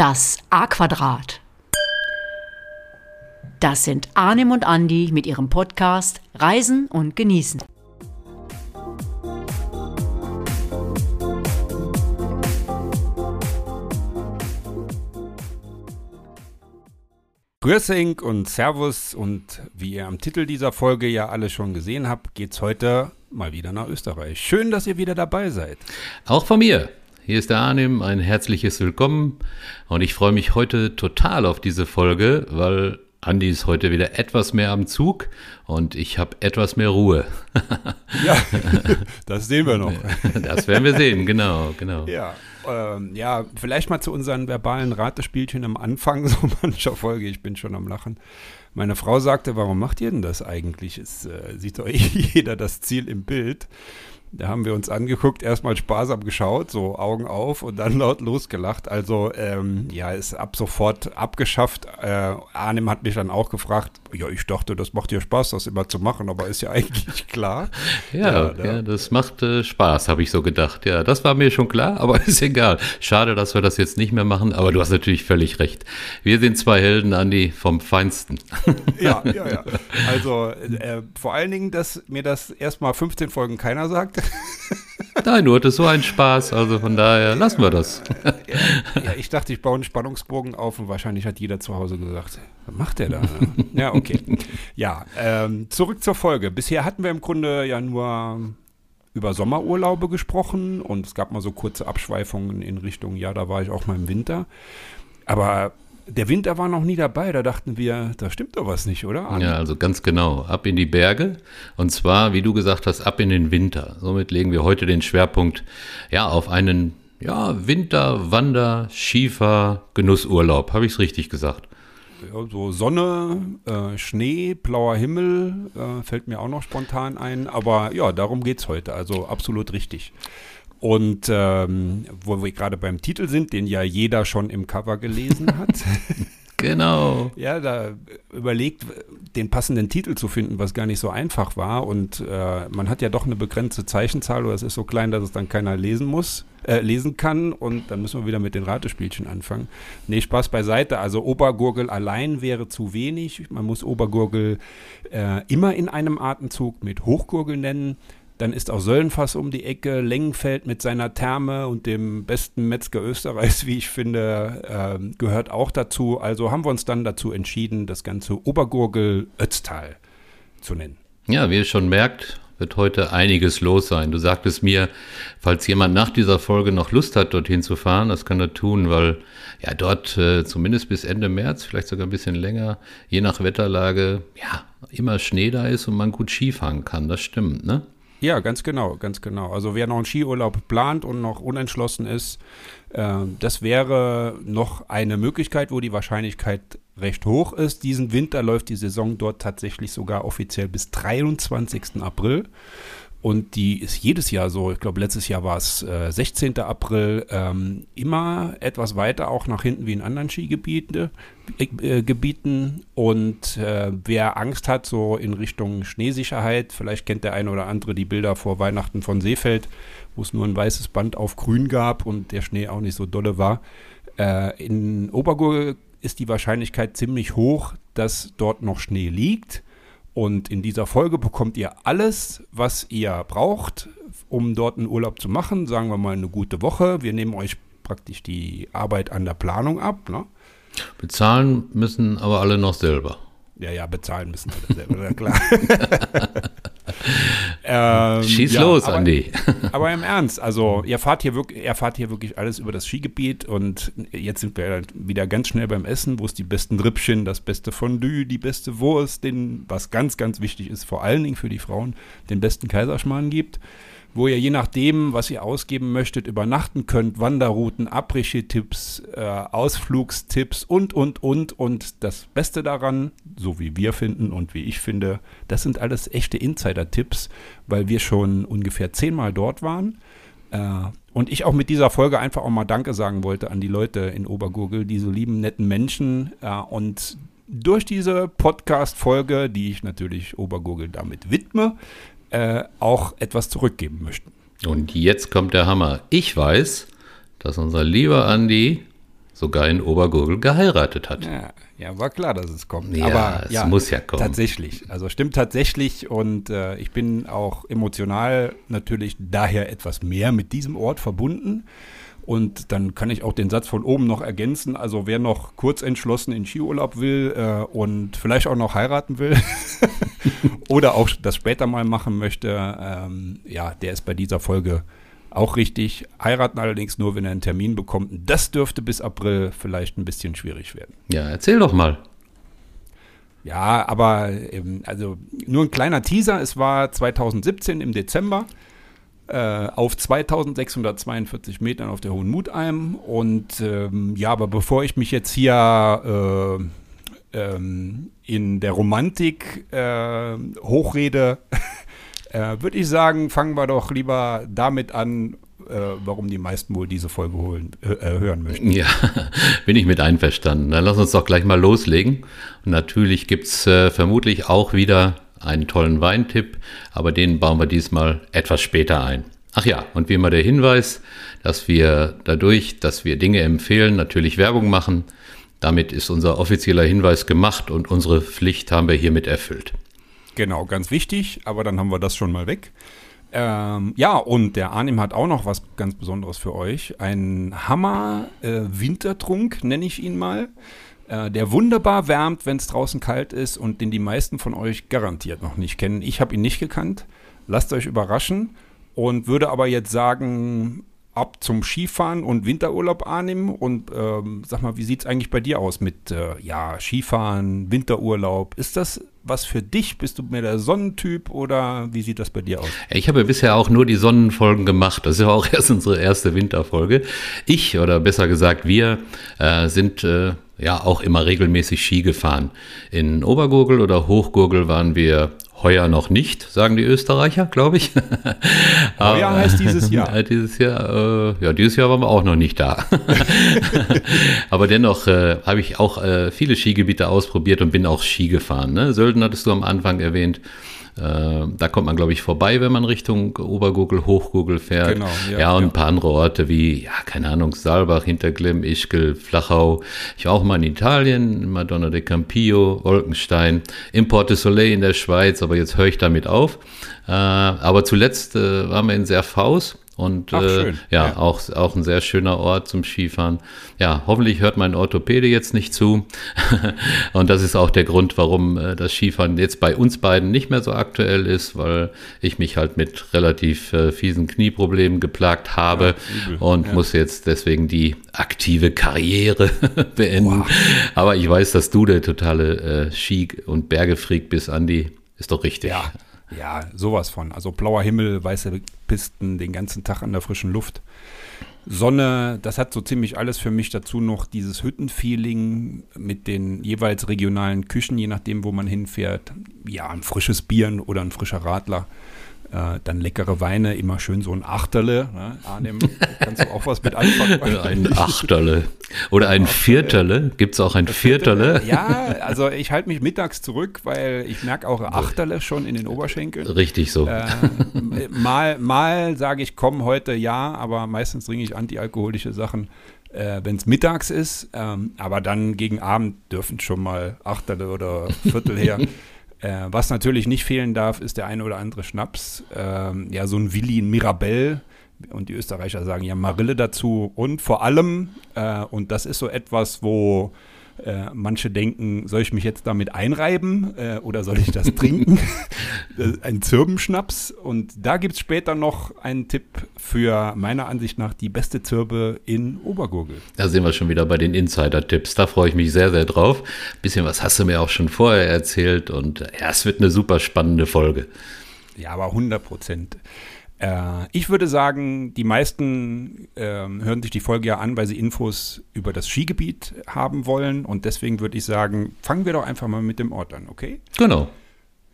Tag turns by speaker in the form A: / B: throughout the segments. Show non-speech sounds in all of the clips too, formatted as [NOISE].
A: Das A-Quadrat. Das sind Arnim und Andi mit ihrem Podcast Reisen und Genießen.
B: Grüßing und Servus und wie ihr am Titel dieser Folge ja alle schon gesehen habt, geht's heute mal wieder nach Österreich. Schön, dass ihr wieder dabei seid.
C: Auch von mir. Hier ist der Arnim, ein herzliches Willkommen und ich freue mich heute total auf diese Folge, weil Andi ist heute wieder etwas mehr am Zug und ich habe etwas mehr Ruhe. [LAUGHS]
B: ja, [LAUGHS] das sehen wir noch. [LAUGHS]
C: Das werden wir sehen, genau, genau.
B: Ja, ähm, ja, vielleicht mal zu unseren verbalen Ratespielchen am Anfang so mancher Folge. Ich bin schon am Lachen. Meine Frau sagte, warum macht ihr denn das eigentlich? Es äh, sieht doch jeder das Ziel im Bild. Da haben wir uns angeguckt, erstmal sparsam geschaut, so Augen auf und dann laut losgelacht. Also ähm, ja, ist ab sofort abgeschafft. Äh, Arnim hat mich dann auch gefragt, ja, ich dachte, das macht dir Spaß, das immer zu machen, aber ist ja [LAUGHS] eigentlich klar.
C: ja, ja, ja, das macht äh, Spaß, habe ich so gedacht. Ja, das war mir schon klar, aber [LAUGHS] ist egal. Schade, dass wir das jetzt nicht mehr machen, aber du hast natürlich völlig recht. Wir sind zwei Helden, Andi, vom Feinsten. [LAUGHS]
B: ja, ja, ja. Also äh, vor allen Dingen, dass mir das erstmal 15 Folgen keiner sagt. [LAUGHS]
C: Nein, du hattest so einen Spaß, also von daher lassen wir das.
B: Ja, ich dachte, ich baue einen Spannungsbogen auf und wahrscheinlich hat jeder zu Hause gesagt, was macht der da? ja, okay. Ja, ähm, zurück zur Folge. Bisher hatten wir im Grunde ja nur über Sommerurlaube gesprochen und es gab mal so kurze Abschweifungen in Richtung, ja, da war ich auch mal im Winter. Aber der Winter war noch nie dabei. Da dachten wir, da stimmt doch was nicht, oder?
C: Ja, also ganz genau. Ab in die Berge. Und zwar, wie du gesagt hast, ab in den Winter. Somit legen wir heute den Schwerpunkt ja auf einen ja, Winter, Wander, Schiefer, Genussurlaub. Habe ich es richtig gesagt?
B: Ja, so Sonne, äh, Schnee, blauer Himmel äh, fällt mir auch noch spontan ein. Aber ja, darum geht es heute. Also absolut richtig. Und ähm, wo wir gerade beim Titel sind, den ja jeder schon im Cover gelesen [LAUGHS] hat.
C: genau.
B: Ja, da überlegt, den passenden Titel zu finden, was gar nicht so einfach war. Und äh, man hat ja doch eine begrenzte Zeichenzahl oder es ist so klein, dass es dann keiner lesen muss, äh, lesen kann. Und dann müssen wir wieder mit den Ratespielchen anfangen. Nee, Spaß beiseite. Also Obergurgel allein wäre zu wenig. Man muss Obergurgel äh, immer in einem Atemzug mit Hochgurgel nennen. Dann ist auch Söllenfass um die Ecke, Lengenfeld mit seiner Therme und dem besten Metzger Österreichs, wie ich finde, äh, gehört auch dazu. Also haben wir uns dann dazu entschieden, das ganze Obergurgel Ötztal zu nennen.
C: Ja, wie ihr schon merkt, wird heute einiges los sein. Du sagtest mir, falls jemand nach dieser Folge noch Lust hat, dorthin zu fahren, das kann er tun, weil ja dort äh, zumindest bis Ende März, vielleicht sogar ein bisschen länger, je nach Wetterlage, ja, immer Schnee da ist und man gut Skifahren kann. Das stimmt, ne?
B: Ja, ganz genau, ganz genau. Also wer noch einen Skiurlaub plant und noch unentschlossen ist, äh, das wäre noch eine Möglichkeit, wo die Wahrscheinlichkeit recht hoch ist. Diesen Winter läuft die Saison dort tatsächlich sogar offiziell bis 23. April. Und die ist jedes Jahr so, ich glaube, letztes Jahr war es äh, 16. April, ähm, immer etwas weiter auch nach hinten wie in anderen Skigebieten. Äh. Und äh, wer Angst hat, so in Richtung Schneesicherheit, vielleicht kennt der eine oder andere die Bilder vor Weihnachten von Seefeld, wo es nur ein weißes Band auf grün gab und der Schnee auch nicht so dolle war. Äh, in Obergurgel ist die Wahrscheinlichkeit ziemlich hoch, dass dort noch Schnee liegt. Und in dieser Folge bekommt ihr alles, was ihr braucht, um dort einen Urlaub zu machen. Sagen wir mal eine gute Woche. Wir nehmen euch praktisch die Arbeit an der Planung ab. Ne?
C: Bezahlen müssen aber alle noch selber.
B: Ja, ja, bezahlen müssen alle selber, klar. [LAUGHS] [LAUGHS]
C: ähm, Schieß ja, los,
B: aber,
C: Andi. [LAUGHS]
B: aber im Ernst, also ihr [LAUGHS] fahrt, hier wirklich, ihr fahrt hier wirklich alles über das Skigebiet und jetzt sind wir wieder ganz schnell beim Essen, wo es die besten Rippchen, das beste Fondue, die beste Wurst, den, was ganz, ganz wichtig ist, vor allen Dingen für die Frauen, den besten Kaiserschmarrn gibt wo ihr je nachdem, was ihr ausgeben möchtet, übernachten könnt, Wanderrouten, Abrische-Tipps, äh, Ausflugstipps und, und, und. Und das Beste daran, so wie wir finden und wie ich finde, das sind alles echte Insider-Tipps, weil wir schon ungefähr zehnmal dort waren. Äh, und ich auch mit dieser Folge einfach auch mal Danke sagen wollte an die Leute in Obergurgel, diese lieben, netten Menschen. Äh, und durch diese Podcast-Folge, die ich natürlich Obergurgel damit widme, äh, auch etwas zurückgeben möchten.
C: Und jetzt kommt der Hammer. Ich weiß, dass unser lieber Andi sogar in Obergurgel geheiratet hat.
B: Ja, ja, war klar, dass es kommt.
C: Ja,
B: Aber
C: es muss ja kommen.
B: Tatsächlich. Also stimmt tatsächlich und äh, ich bin auch emotional natürlich daher etwas mehr mit diesem Ort verbunden. Und dann kann ich auch den Satz von oben noch ergänzen. Also wer noch kurz entschlossen in Skiurlaub will äh, und vielleicht auch noch heiraten will [LAUGHS] oder auch das später mal machen möchte, ähm, ja, der ist bei dieser Folge auch richtig. Heiraten allerdings nur, wenn er einen Termin bekommt. Das dürfte bis April vielleicht ein bisschen schwierig werden.
C: Ja, erzähl doch mal.
B: Ja, aber ähm, also nur ein kleiner Teaser. Es war 2017 im Dezember äh, auf 2642 Metern auf der Hohen Mutalm. Und ähm, ja, aber bevor ich mich jetzt hier äh, ähm, in der Romantik äh, hochrede, [LAUGHS] äh, würde ich sagen, fangen wir doch lieber damit an, warum die meisten wohl diese Folge holen, äh, hören möchten.
C: Ja, [LAUGHS] bin ich mit einverstanden. Dann lass uns doch gleich mal loslegen. Und natürlich gibt es äh, vermutlich auch wieder einen tollen Weintipp, aber den bauen wir diesmal etwas später ein. Ach ja, und wie immer der Hinweis, dass wir dadurch, dass wir Dinge empfehlen, natürlich Werbung machen. Damit ist unser offizieller Hinweis gemacht und unsere Pflicht haben wir hiermit erfüllt.
B: Genau, ganz wichtig, aber dann haben wir das schon mal weg. Ähm, ja, und der Arnim hat auch noch was ganz Besonderes für euch. Ein Hammer-Wintertrunk, äh, nenne ich ihn mal. Äh, der wunderbar wärmt, wenn es draußen kalt ist und den die meisten von euch garantiert noch nicht kennen. Ich habe ihn nicht gekannt. Lasst euch überraschen und würde aber jetzt sagen, ab zum Skifahren und Winterurlaub annehmen. Und ähm, sag mal, wie sieht es eigentlich bei dir aus mit äh, ja, Skifahren, Winterurlaub? Ist das was für dich? Bist du mehr der Sonnentyp oder wie sieht das bei dir aus?
C: Ich habe bisher auch nur die Sonnenfolgen gemacht. Das ist ja auch [LAUGHS] erst unsere erste Winterfolge. Ich, oder besser gesagt wir, äh, sind äh, ja auch immer regelmäßig Ski gefahren. In Obergurgel oder Hochgurgel waren wir heuer noch nicht, sagen die Österreicher, glaube ich. [LAUGHS]
B: heuer heißt dieses Jahr. [LAUGHS]
C: dieses Jahr, äh, ja, dieses Jahr waren wir auch noch nicht da. [LAUGHS] Aber dennoch äh, habe ich auch äh, viele Skigebiete ausprobiert und bin auch Ski gefahren. Ne? Sölden hattest du am Anfang erwähnt. Äh, da kommt man, glaube ich, vorbei, wenn man Richtung Obergurgel, Hochgurgel fährt. Genau, ja, ja und ja. ein paar andere Orte wie, ja, keine Ahnung, Saalbach, Hinterglemm, Ischgl, Flachau. Ich war auch mal in Italien, Madonna de Campillo, Wolkenstein, im Porte Soleil in der Schweiz, aber jetzt höre ich damit auf. Äh, aber zuletzt äh, waren wir in Serfaus und Ach, äh, ja, ja, Auch, auch ein sehr schöner Ort zum Skifahren. Ja, hoffentlich hört mein Orthopäde jetzt nicht zu. [LAUGHS] und das ist auch der Grund, warum äh, das Skifahren jetzt bei uns beiden nicht mehr so aktuell ist, weil ich mich halt mit relativ äh, fiesen Knieproblemen geplagt habe ja, und ja. muss jetzt deswegen die aktive Karriere [LAUGHS] beenden. Wow. Aber ich weiß, dass du der totale äh, Ski- und Bergefreak bist, Andi. Ist doch richtig.
B: Ja. Ja, sowas von. Also blauer Himmel, weiße Pisten, den ganzen Tag an der frischen Luft. Sonne, das hat so ziemlich alles für mich dazu noch dieses Hüttenfeeling mit den jeweils regionalen Küchen, je nachdem, wo man hinfährt. Ja, ein frisches Bier oder ein frischer Radler. Äh, dann leckere Weine, immer schön so ein Achterle. Ne? Arnim, kannst du auch was mit anfangen? [LAUGHS]
C: ein Achterle. Oder ein Vierterle. Gibt es auch ein Vierterle?
B: Ja, also ich halte mich mittags zurück, weil ich merke auch Achterle schon in den Oberschenkeln.
C: Richtig so. Äh,
B: mal mal sage ich, komm heute ja, aber meistens trinke ich antialkoholische Sachen. Äh, wenn es mittags ist, ähm, aber dann gegen Abend dürfen schon mal Achterle oder Viertel her. [LAUGHS] Äh, was natürlich nicht fehlen darf, ist der eine oder andere Schnaps. Ähm, ja, so ein Willi, ein Mirabell. Und die Österreicher sagen ja Marille dazu. Und vor allem, äh, und das ist so etwas, wo äh, manche denken, soll ich mich jetzt damit einreiben äh, oder soll ich das [LAUGHS] trinken? ein Zirbenschnaps. Und da gibt es später noch einen Tipp für meiner Ansicht nach die beste Zirbe in Obergurgel.
C: Da sind wir schon wieder bei den Insider-Tipps. Da freue ich mich sehr, sehr drauf. Ein bisschen was hast du mir auch schon vorher erzählt und ja, es wird eine super spannende Folge.
B: Ja, aber 100 Prozent. Äh, ich würde sagen, die meisten äh, hören sich die Folge ja an, weil sie Infos über das Skigebiet haben wollen. Und deswegen würde ich sagen, fangen wir doch einfach mal mit dem Ort an, okay?
C: Genau.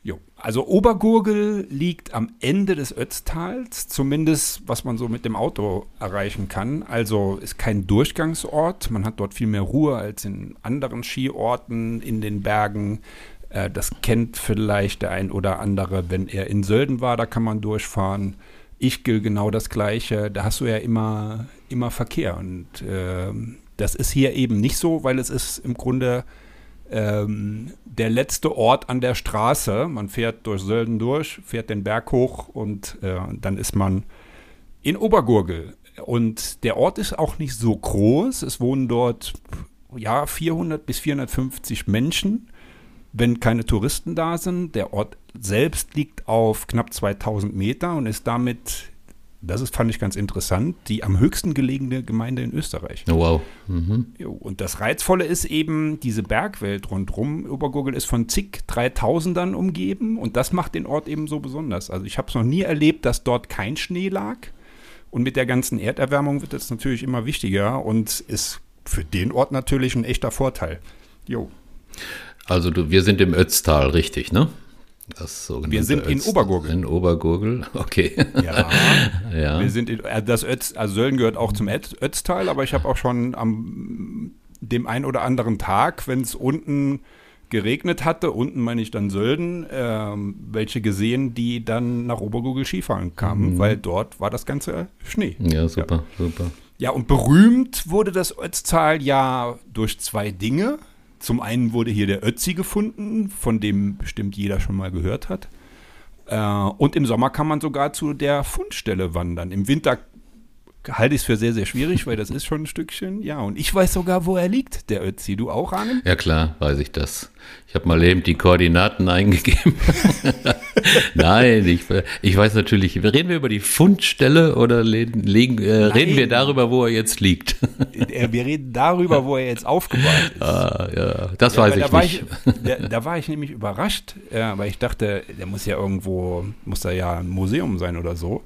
B: Jo. Also Obergurgel liegt am Ende des Ötztals, zumindest was man so mit dem Auto erreichen kann. Also ist kein Durchgangsort. Man hat dort viel mehr Ruhe als in anderen Skiorten in den Bergen. Äh, das kennt vielleicht der ein oder andere, wenn er in Sölden war, da kann man durchfahren. Ich gilt genau das Gleiche. Da hast du ja immer, immer Verkehr. Und äh, das ist hier eben nicht so, weil es ist im Grunde ähm, der letzte Ort an der Straße. Man fährt durch Sölden durch, fährt den Berg hoch und äh, dann ist man in Obergurgel. Und der Ort ist auch nicht so groß. Es wohnen dort ja 400 bis 450 Menschen, wenn keine Touristen da sind. Der Ort selbst liegt auf knapp 2000 Meter und ist damit das ist, fand ich ganz interessant, die am höchsten gelegene Gemeinde in Österreich.
C: Oh, wow. Mhm.
B: Und das Reizvolle ist eben diese Bergwelt rundherum. Obergurgel ist von zig Dreitausendern umgeben und das macht den Ort eben so besonders. Also ich habe es noch nie erlebt, dass dort kein Schnee lag. Und mit der ganzen Erderwärmung wird es natürlich immer wichtiger und ist für den Ort natürlich ein echter Vorteil. Jo.
C: Also du, wir sind im Ötztal, richtig, ne?
B: Das wir sind Ötz, in Obergurgel.
C: In Obergurgel, [LAUGHS] okay.
B: Ja, [LAUGHS] ja. Wir sind in, äh, das Ötz, also Sölden gehört auch zum Ötztal, aber ich habe auch schon am dem ein oder anderen Tag, wenn es unten geregnet hatte, unten meine ich dann Sölden, ähm, welche gesehen, die dann nach Obergurgel Skifahren kamen, mhm. weil dort war das ganze Schnee.
C: Ja, super, ja. super.
B: Ja, und berühmt wurde das Ötztal ja durch zwei Dinge. Zum einen wurde hier der Ötzi gefunden, von dem bestimmt jeder schon mal gehört hat. Äh, und im Sommer kann man sogar zu der Fundstelle wandern. Im Winter halte ich es für sehr, sehr schwierig, weil das ist schon ein Stückchen. Ja, und ich weiß sogar, wo er liegt, der Ötzi. Du auch, Arne?
C: Ja, klar, weiß ich das. Ich habe mal eben die Koordinaten eingegeben. [LAUGHS] Nein, ich, ich weiß natürlich, reden wir über die Fundstelle oder legen, äh, reden wir darüber, wo er jetzt liegt?
B: wir reden darüber, wo er jetzt aufgebaut ist.
C: Ah, ja, das ja, weiß ich
B: da
C: nicht.
B: Ich, da, da, war ich nämlich überrascht, ja, weil ich dachte, der muss ja irgendwo, muss da ja ein Museum sein oder so.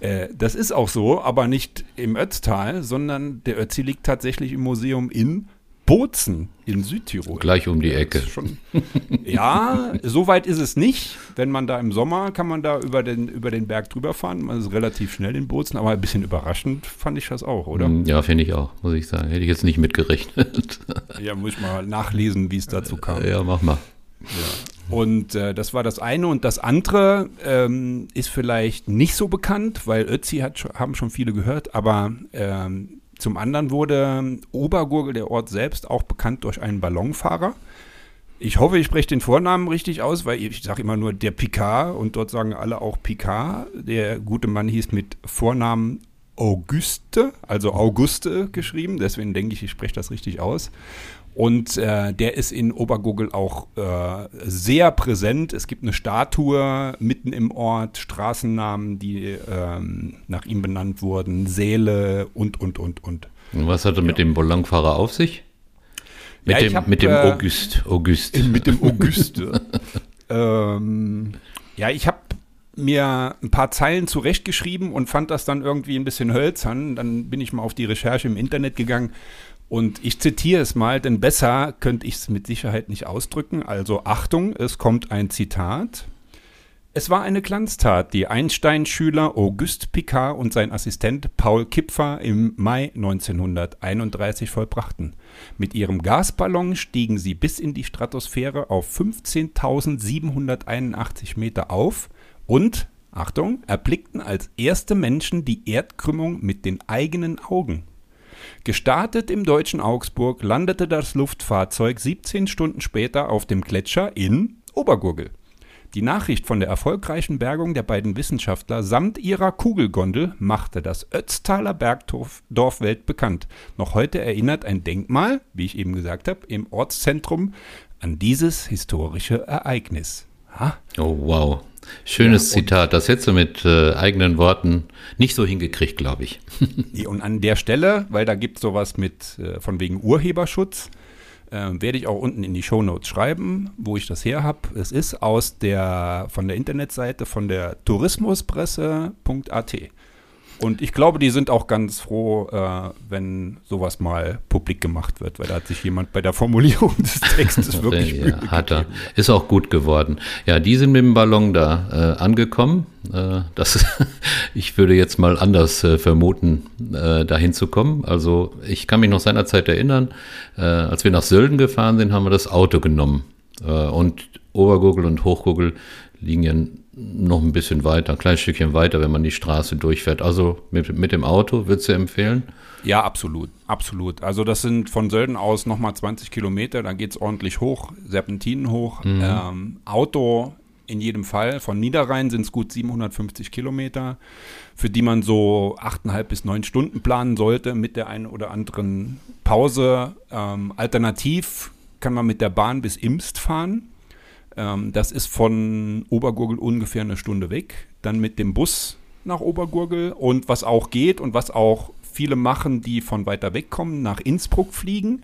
B: Äh, das ist auch so, aber nicht im Ötztal, sondern der Ötzi liegt tatsächlich im Museum in Bozen in Südtirol.
C: Gleich um die Ecke.
B: Schon, ja, so weit ist es nicht. Wenn man da im Sommer kann man da über den, über den Berg drüber fahren. Man ist relativ schnell in Bozen, aber ein bisschen überraschend fand ich das auch, oder?
C: Mm, ja, finde ich auch, muss ich sagen. Hätte ich jetzt nicht mitgerechnet.
B: ja, muss ich mal nachlesen, wie es dazu kam.
C: Ja, mach mal.
B: Ja. Und äh, das war das eine. Und das andere ähm, ist vielleicht nicht so bekannt, weil Ötzi hat, haben schon viele gehört, aber ähm, zum anderen wurde Obergurgel, der Ort selbst, auch bekannt durch einen Ballonfahrer. Ich hoffe, ich spreche den Vornamen richtig aus, weil ich sage immer nur der Picard und dort sagen alle auch Picard. Der gute Mann hieß mit Vornamen Auguste, also Auguste geschrieben, deswegen denke ich, ich spreche das richtig aus. Und äh, der ist in Obergurgel auch äh, sehr präsent. Es gibt eine Statue mitten im Ort, Straßennamen, die ähm, nach ihm benannt wurden, Säle und, und, und, und.
C: Und was hat er ja. mit dem Ballonfahrer auf sich? Mit ja, dem, hab, mit dem äh, August. August. [LAUGHS]
B: Mit dem Auguste. [LAUGHS] ähm, ja, ich habe mir ein paar Zeilen zurechtgeschrieben und fand das dann irgendwie ein bisschen hölzern. Dann bin ich mal auf die Recherche im Internet gegangen und ich zitiere es mal, denn besser könnte ich es mit Sicherheit nicht ausdrücken. Also Achtung, es kommt ein Zitat. Es war eine Glanztat, die Einstein-Schüler Auguste Picard und sein Assistent Paul Kipfer im Mai 1931 vollbrachten. Mit ihrem Gasballon stiegen sie bis in die Stratosphäre auf 15.781 Meter auf und, Achtung, erblickten als erste Menschen die Erdkrümmung mit den eigenen Augen. Gestartet im deutschen Augsburg landete das Luftfahrzeug 17 Stunden später auf dem Gletscher in Obergurgel. Die Nachricht von der erfolgreichen Bergung der beiden Wissenschaftler samt ihrer Kugelgondel machte das Ötztaler Bergdorf weltbekannt. Noch heute erinnert ein Denkmal, wie ich eben gesagt habe, im Ortszentrum an dieses historische Ereignis.
C: Ha? Oh, wow. Schönes ja, Zitat. Das hättest du mit äh, eigenen Worten nicht so hingekriegt, glaube ich. [LAUGHS]
B: und an der Stelle, weil da gibt es sowas mit äh, von wegen Urheberschutz, äh, werde ich auch unten in die Shownotes schreiben, wo ich das her habe. Es ist aus der von der Internetseite von der tourismuspresse.at. Und ich glaube, die sind auch ganz froh, äh, wenn sowas mal publik gemacht wird, weil da hat sich jemand bei der Formulierung des [LAUGHS] Textes wirklich
C: ja, hat er. Ist auch gut geworden. Ja, die sind mit dem Ballon da äh, angekommen. Äh, das, [LAUGHS] ich würde jetzt mal anders äh, vermuten, äh, dahin zu kommen. Also ich kann mich noch seinerzeit erinnern, äh, als wir nach Sölden gefahren sind, haben wir das Auto genommen. Und Obergurgel und Hochgurgel liegen ja noch ein bisschen weiter, ein kleines Stückchen weiter, wenn man die Straße durchfährt. Also mit, mit dem Auto würdest du empfehlen?
B: Ja, absolut, absolut. Also das sind von Sölden aus nochmal 20 Kilometer, da geht es ordentlich hoch, Serpentinen hoch. Mhm. Ähm, Auto in jedem Fall. Von Niederrhein sind es gut 750 Kilometer, für die man so 8,5 bis 9 Stunden planen sollte mit der einen oder anderen Pause. Ähm, alternativ kann man mit der Bahn bis Imst fahren. Ähm, das ist von Obergurgel ungefähr eine Stunde weg. Dann mit dem Bus nach Obergurgel und was auch geht und was auch viele machen, die von weiter weg kommen, nach Innsbruck fliegen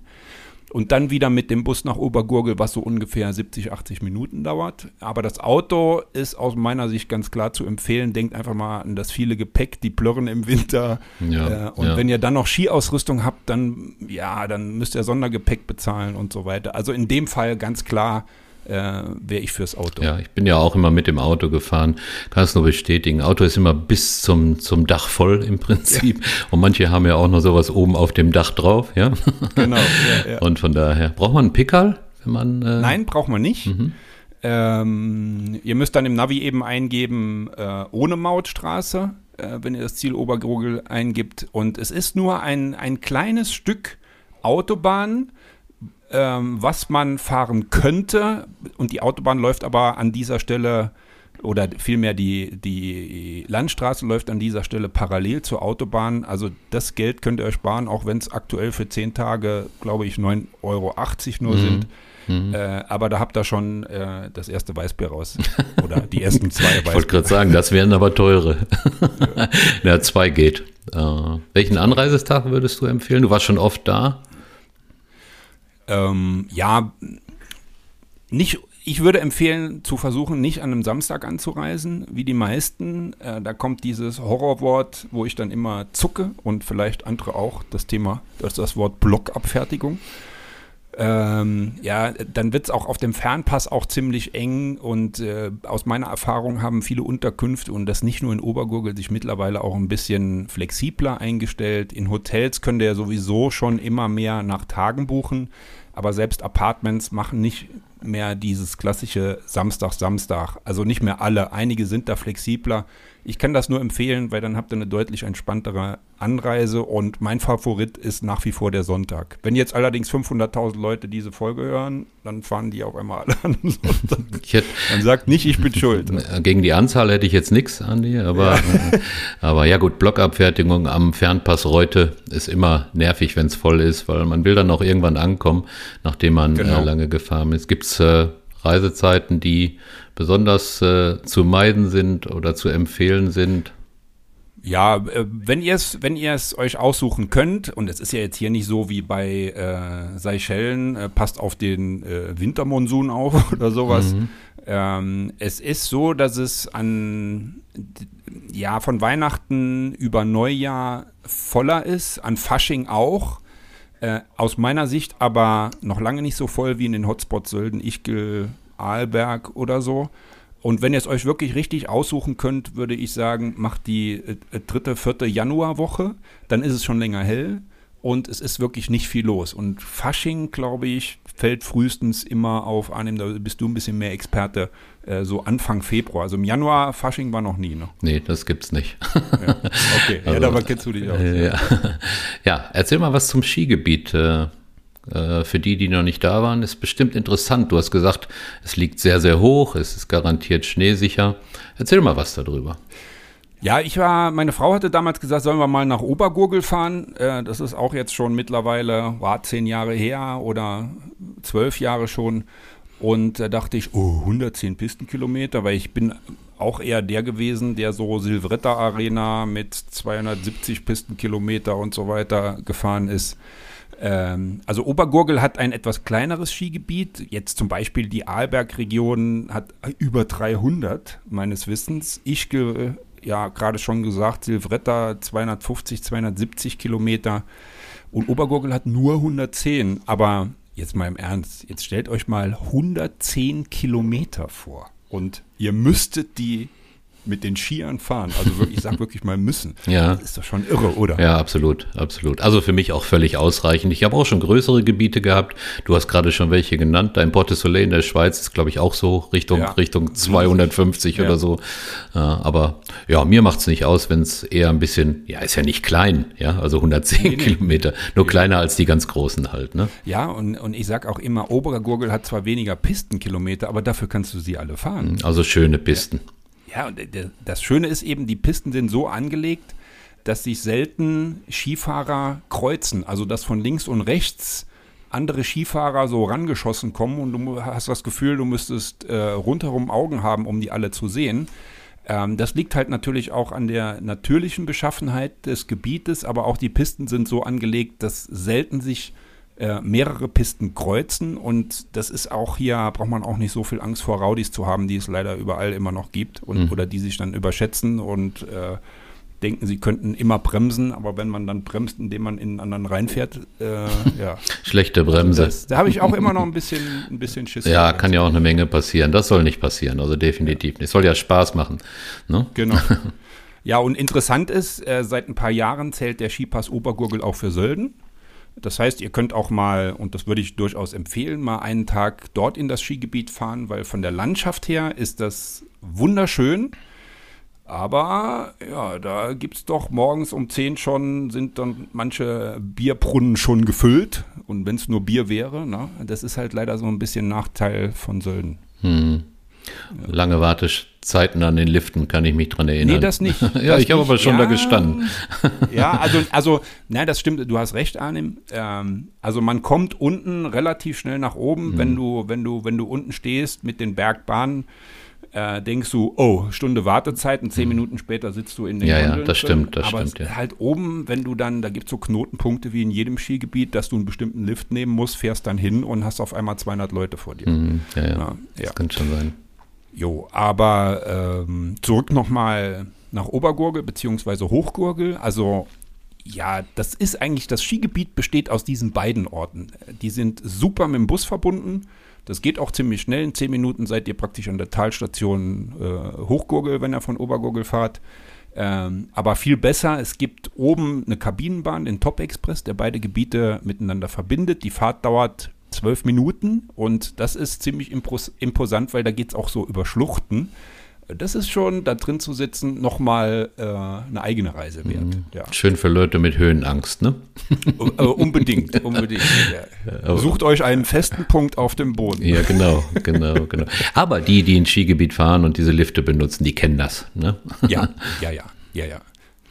B: und dann wieder mit dem Bus nach Obergurgel, was so ungefähr 70, 80 Minuten dauert. Aber das Auto ist aus meiner Sicht ganz klar zu empfehlen. Denkt einfach mal an das viele Gepäck, die Plörren im Winter. Ja, äh, und ja. wenn ihr dann noch Skiausrüstung habt, dann ja, dann müsst ihr Sondergepäck bezahlen und so weiter. Also in dem Fall ganz klar äh, wäre ich fürs Auto.
C: Ja, ich bin ja auch immer mit dem Auto gefahren, kann es nur bestätigen. Auto ist immer bis zum, zum Dach voll im Prinzip. Ja. Und manche haben ja auch noch sowas oben auf dem Dach drauf, ja. Genau. Ja, ja. Und von daher, braucht man einen Pickerl, wenn man.
B: Äh Nein, braucht man nicht. Mhm. Ähm, ihr müsst dann im Navi eben eingeben, äh, ohne Mautstraße, äh, wenn ihr das Ziel Obergrogel eingibt. Und es ist nur ein, ein kleines Stück Autobahn, ähm, was man fahren könnte. Und die Autobahn läuft aber an dieser Stelle oder vielmehr die, die Landstraße läuft an dieser Stelle parallel zur Autobahn. Also das Geld könnt ihr euch sparen, auch wenn es aktuell für zehn Tage, glaube ich, 9,80 Euro nur mhm. sind. Mhm. Äh, aber da habt ihr schon äh, das erste Weißbier raus. Oder die ersten zwei Weißbier. [LAUGHS]
C: ich wollte gerade sagen, das wären aber teure. [LAUGHS] ja, zwei geht. Äh, welchen Anreisetag würdest du empfehlen? Du warst schon oft da.
B: Ähm, ja, nicht, ich würde empfehlen, zu versuchen, nicht an einem Samstag anzureisen, wie die meisten. Äh, da kommt dieses Horrorwort, wo ich dann immer zucke und vielleicht andere auch, das Thema, das ist das Wort Blockabfertigung. Ähm, ja, dann wird es auch auf dem Fernpass auch ziemlich eng und äh, aus meiner Erfahrung haben viele Unterkünfte und das nicht nur in Obergurgel sich mittlerweile auch ein bisschen flexibler eingestellt. In Hotels könnt ihr ja sowieso schon immer mehr nach Tagen buchen, aber selbst Apartments machen nicht mehr dieses klassische Samstag, Samstag. Also nicht mehr alle. Einige sind da flexibler. Ich kann das nur empfehlen, weil dann habt ihr eine deutlich entspanntere Anreise und mein Favorit ist nach wie vor der Sonntag. Wenn jetzt allerdings 500.000 Leute diese Folge hören, dann fahren die auf einmal alle an. Hätte, dann sagt nicht, ich bin schuld.
C: Gegen die Anzahl hätte ich jetzt nichts, Andi, aber ja. [LAUGHS] aber ja gut, Blockabfertigung am Fernpass Reute ist immer nervig, wenn es voll ist, weil man will dann auch irgendwann ankommen, nachdem man äh, genau. äh, lange gefahren ist. Gibt es äh, Reisezeiten, die besonders äh, zu meiden sind oder zu empfehlen sind?
B: Ja, äh, wenn ihr es, wenn ihr es euch aussuchen könnt, und es ist ja jetzt hier nicht so wie bei äh, Seychellen, äh, passt auf den äh, Wintermonsun auf [LAUGHS] oder sowas. Mhm. Ähm, es ist so, dass es an ja von Weihnachten über Neujahr voller ist, an Fasching auch. Äh, aus meiner Sicht aber noch lange nicht so voll wie in den Hotspots Sölden, Ichgl, Arlberg oder so. Und wenn ihr es euch wirklich richtig aussuchen könnt, würde ich sagen, macht die äh, dritte, vierte Januarwoche, dann ist es schon länger hell und es ist wirklich nicht viel los. Und Fasching, glaube ich, fällt frühestens immer auf Arnim, da bist du ein bisschen mehr Experte, äh, so Anfang Februar. Also im Januar Fasching war noch nie, ne?
C: Nee, das gibt's nicht.
B: ja. Okay, [LAUGHS] also, ja, da kennst du dich aus.
C: Äh, ja. [LAUGHS] ja. erzähl mal was zum Skigebiet. Äh, für die, die noch nicht da waren, ist bestimmt interessant. Du hast gesagt, es liegt sehr, sehr hoch, es ist garantiert schneesicher. Erzähl mal was darüber.
B: Ja, ich war, meine Frau hatte damals gesagt, sollen wir mal nach Obergurgel fahren. Äh, das ist auch jetzt schon mittlerweile, war zehn Jahre her oder zwölf Jahre schon. Und da dachte ich, oh, 110 Pistenkilometer, weil ich bin auch eher der gewesen, der so Silvretta Arena mit 270 Pistenkilometer und so weiter gefahren ist. Ähm, also Obergurgel hat ein etwas kleineres Skigebiet. Jetzt zum Beispiel die Arlberg-Region hat über 300 meines Wissens. Ich, ja, gerade schon gesagt, Silvretta 250, 270 Kilometer. Und Obergurgel hat nur 110. Aber jetzt mal im Ernst, jetzt stellt euch mal 110 Kilometer vor. Und ihr müsstet die mit den Skiern fahren. Also wirklich, ich sag wirklich mal müssen. [LAUGHS]
C: Ja.
B: Das ist doch schon irre, oder?
C: Ja, absolut, absolut. Also für mich auch völlig ausreichend. Ich habe auch schon größere Gebiete gehabt. Du hast gerade schon welche genannt. Dein Porte Soleil in der Schweiz ist, glaube ich, auch so Richtung,
B: Ja.
C: Richtung 250
B: Ja.
C: oder so. Ja, aber ja, mir macht es nicht aus, wenn es eher ein bisschen, ja, ist ja nicht klein, ja, also 110 Kilometer, nur kleiner als die ganz großen halt, ne?
B: Ja, und, und ich sag auch immer, Obergurgel hat zwar weniger Pistenkilometer, aber dafür kannst du sie alle fahren.
C: Also schöne Pisten.
B: Ja, und der- das Schöne ist eben, die Pisten sind so angelegt, dass sich selten Skifahrer kreuzen. Also dass von links und rechts andere Skifahrer so rangeschossen kommen und du hast das Gefühl, du müsstest äh, rundherum Augen haben, um die alle zu sehen. Ähm, das liegt halt natürlich auch an der natürlichen Beschaffenheit des Gebietes, aber auch die Pisten sind so angelegt, dass selten sich äh, mehrere Pisten kreuzen und das ist auch hier, braucht man auch nicht so viel Angst vor Raudis zu haben, die es leider überall immer noch gibt und, oder die sich dann überschätzen und äh, denken, sie könnten immer bremsen, aber wenn man dann bremst, indem man in einen anderen reinfährt, äh, ja. [LAUGHS]
C: Schlechte Bremse.
B: Das, da habe ich auch immer noch ein bisschen, ein bisschen Schiss.
C: ja, kann ja auch eine Menge passieren. Das soll nicht passieren, also definitiv nicht. Es soll ja Spaß machen. Ne?
B: Genau. [LAUGHS] Ja, und interessant ist, äh, seit ein paar Jahren zählt der Skipass Obergurgel auch für Sölden. Das heißt, ihr könnt auch mal, und das würde ich durchaus empfehlen, mal einen Tag dort in das Skigebiet fahren, weil von der Landschaft her ist das wunderschön. Aber ja, da gibt es doch morgens um 10 schon, sind dann manche Bierbrunnen schon gefüllt. Und wenn es nur Bier wäre, na, das ist halt leider so ein bisschen Nachteil von Sölden.
C: Hm. Lange Wartezeiten an den Liften, kann ich mich dran erinnern.
B: Nee, das nicht. [LAUGHS]
C: ja,
B: Das
C: ich habe aber schon da
B: Ja.
C: gestanden.
B: Ja, also, also, nein, das stimmt, du hast recht, Arnim. Ähm, also man kommt unten relativ schnell nach oben,
C: Mhm.
B: wenn du, wenn du, wenn du unten stehst mit den Bergbahnen, äh, denkst du, oh, Stunde Wartezeit und zehn Minuten später sitzt du in den
C: Mhm. Ja, ja,
B: Gondeln
C: das
B: drin.
C: stimmt, das
B: Aber
C: stimmt, ja.
B: halt oben, wenn du dann, da gibt es so Knotenpunkte wie in jedem Skigebiet, dass du einen bestimmten Lift nehmen musst, fährst dann hin und hast auf einmal 200 Leute vor dir.
C: Hm, ja, ja,
B: Ja, ja.
C: das kann schon sein.
B: Jo, aber ähm, zurück nochmal nach Obergurgel beziehungsweise Hochgurgel. Also ja, das ist eigentlich, das Skigebiet besteht aus diesen beiden Orten. Die sind super mit dem Bus verbunden. Das geht auch ziemlich schnell. In zehn Minuten seid ihr praktisch an der Talstation äh, Hochgurgel, wenn ihr von Obergurgel fahrt. Ähm, aber viel besser, es gibt oben eine Kabinenbahn, den Top Express, der beide Gebiete miteinander verbindet. Die Fahrt dauert zwölf Minuten und das ist ziemlich impos imposant, weil da geht es auch so über Schluchten. Das ist schon, da drin zu sitzen, nochmal äh, eine eigene Reise wert. Ja.
C: Schön für Leute mit Höhenangst, ne?
B: Äh, unbedingt, [LAUGHS] unbedingt. Ja. Sucht euch einen festen Punkt auf dem Boden.
C: Ja, genau, genau, genau. Aber die, die ins Skigebiet fahren und diese Lifte benutzen, die kennen das, ne?
B: Ja, ja, ja, ja, ja.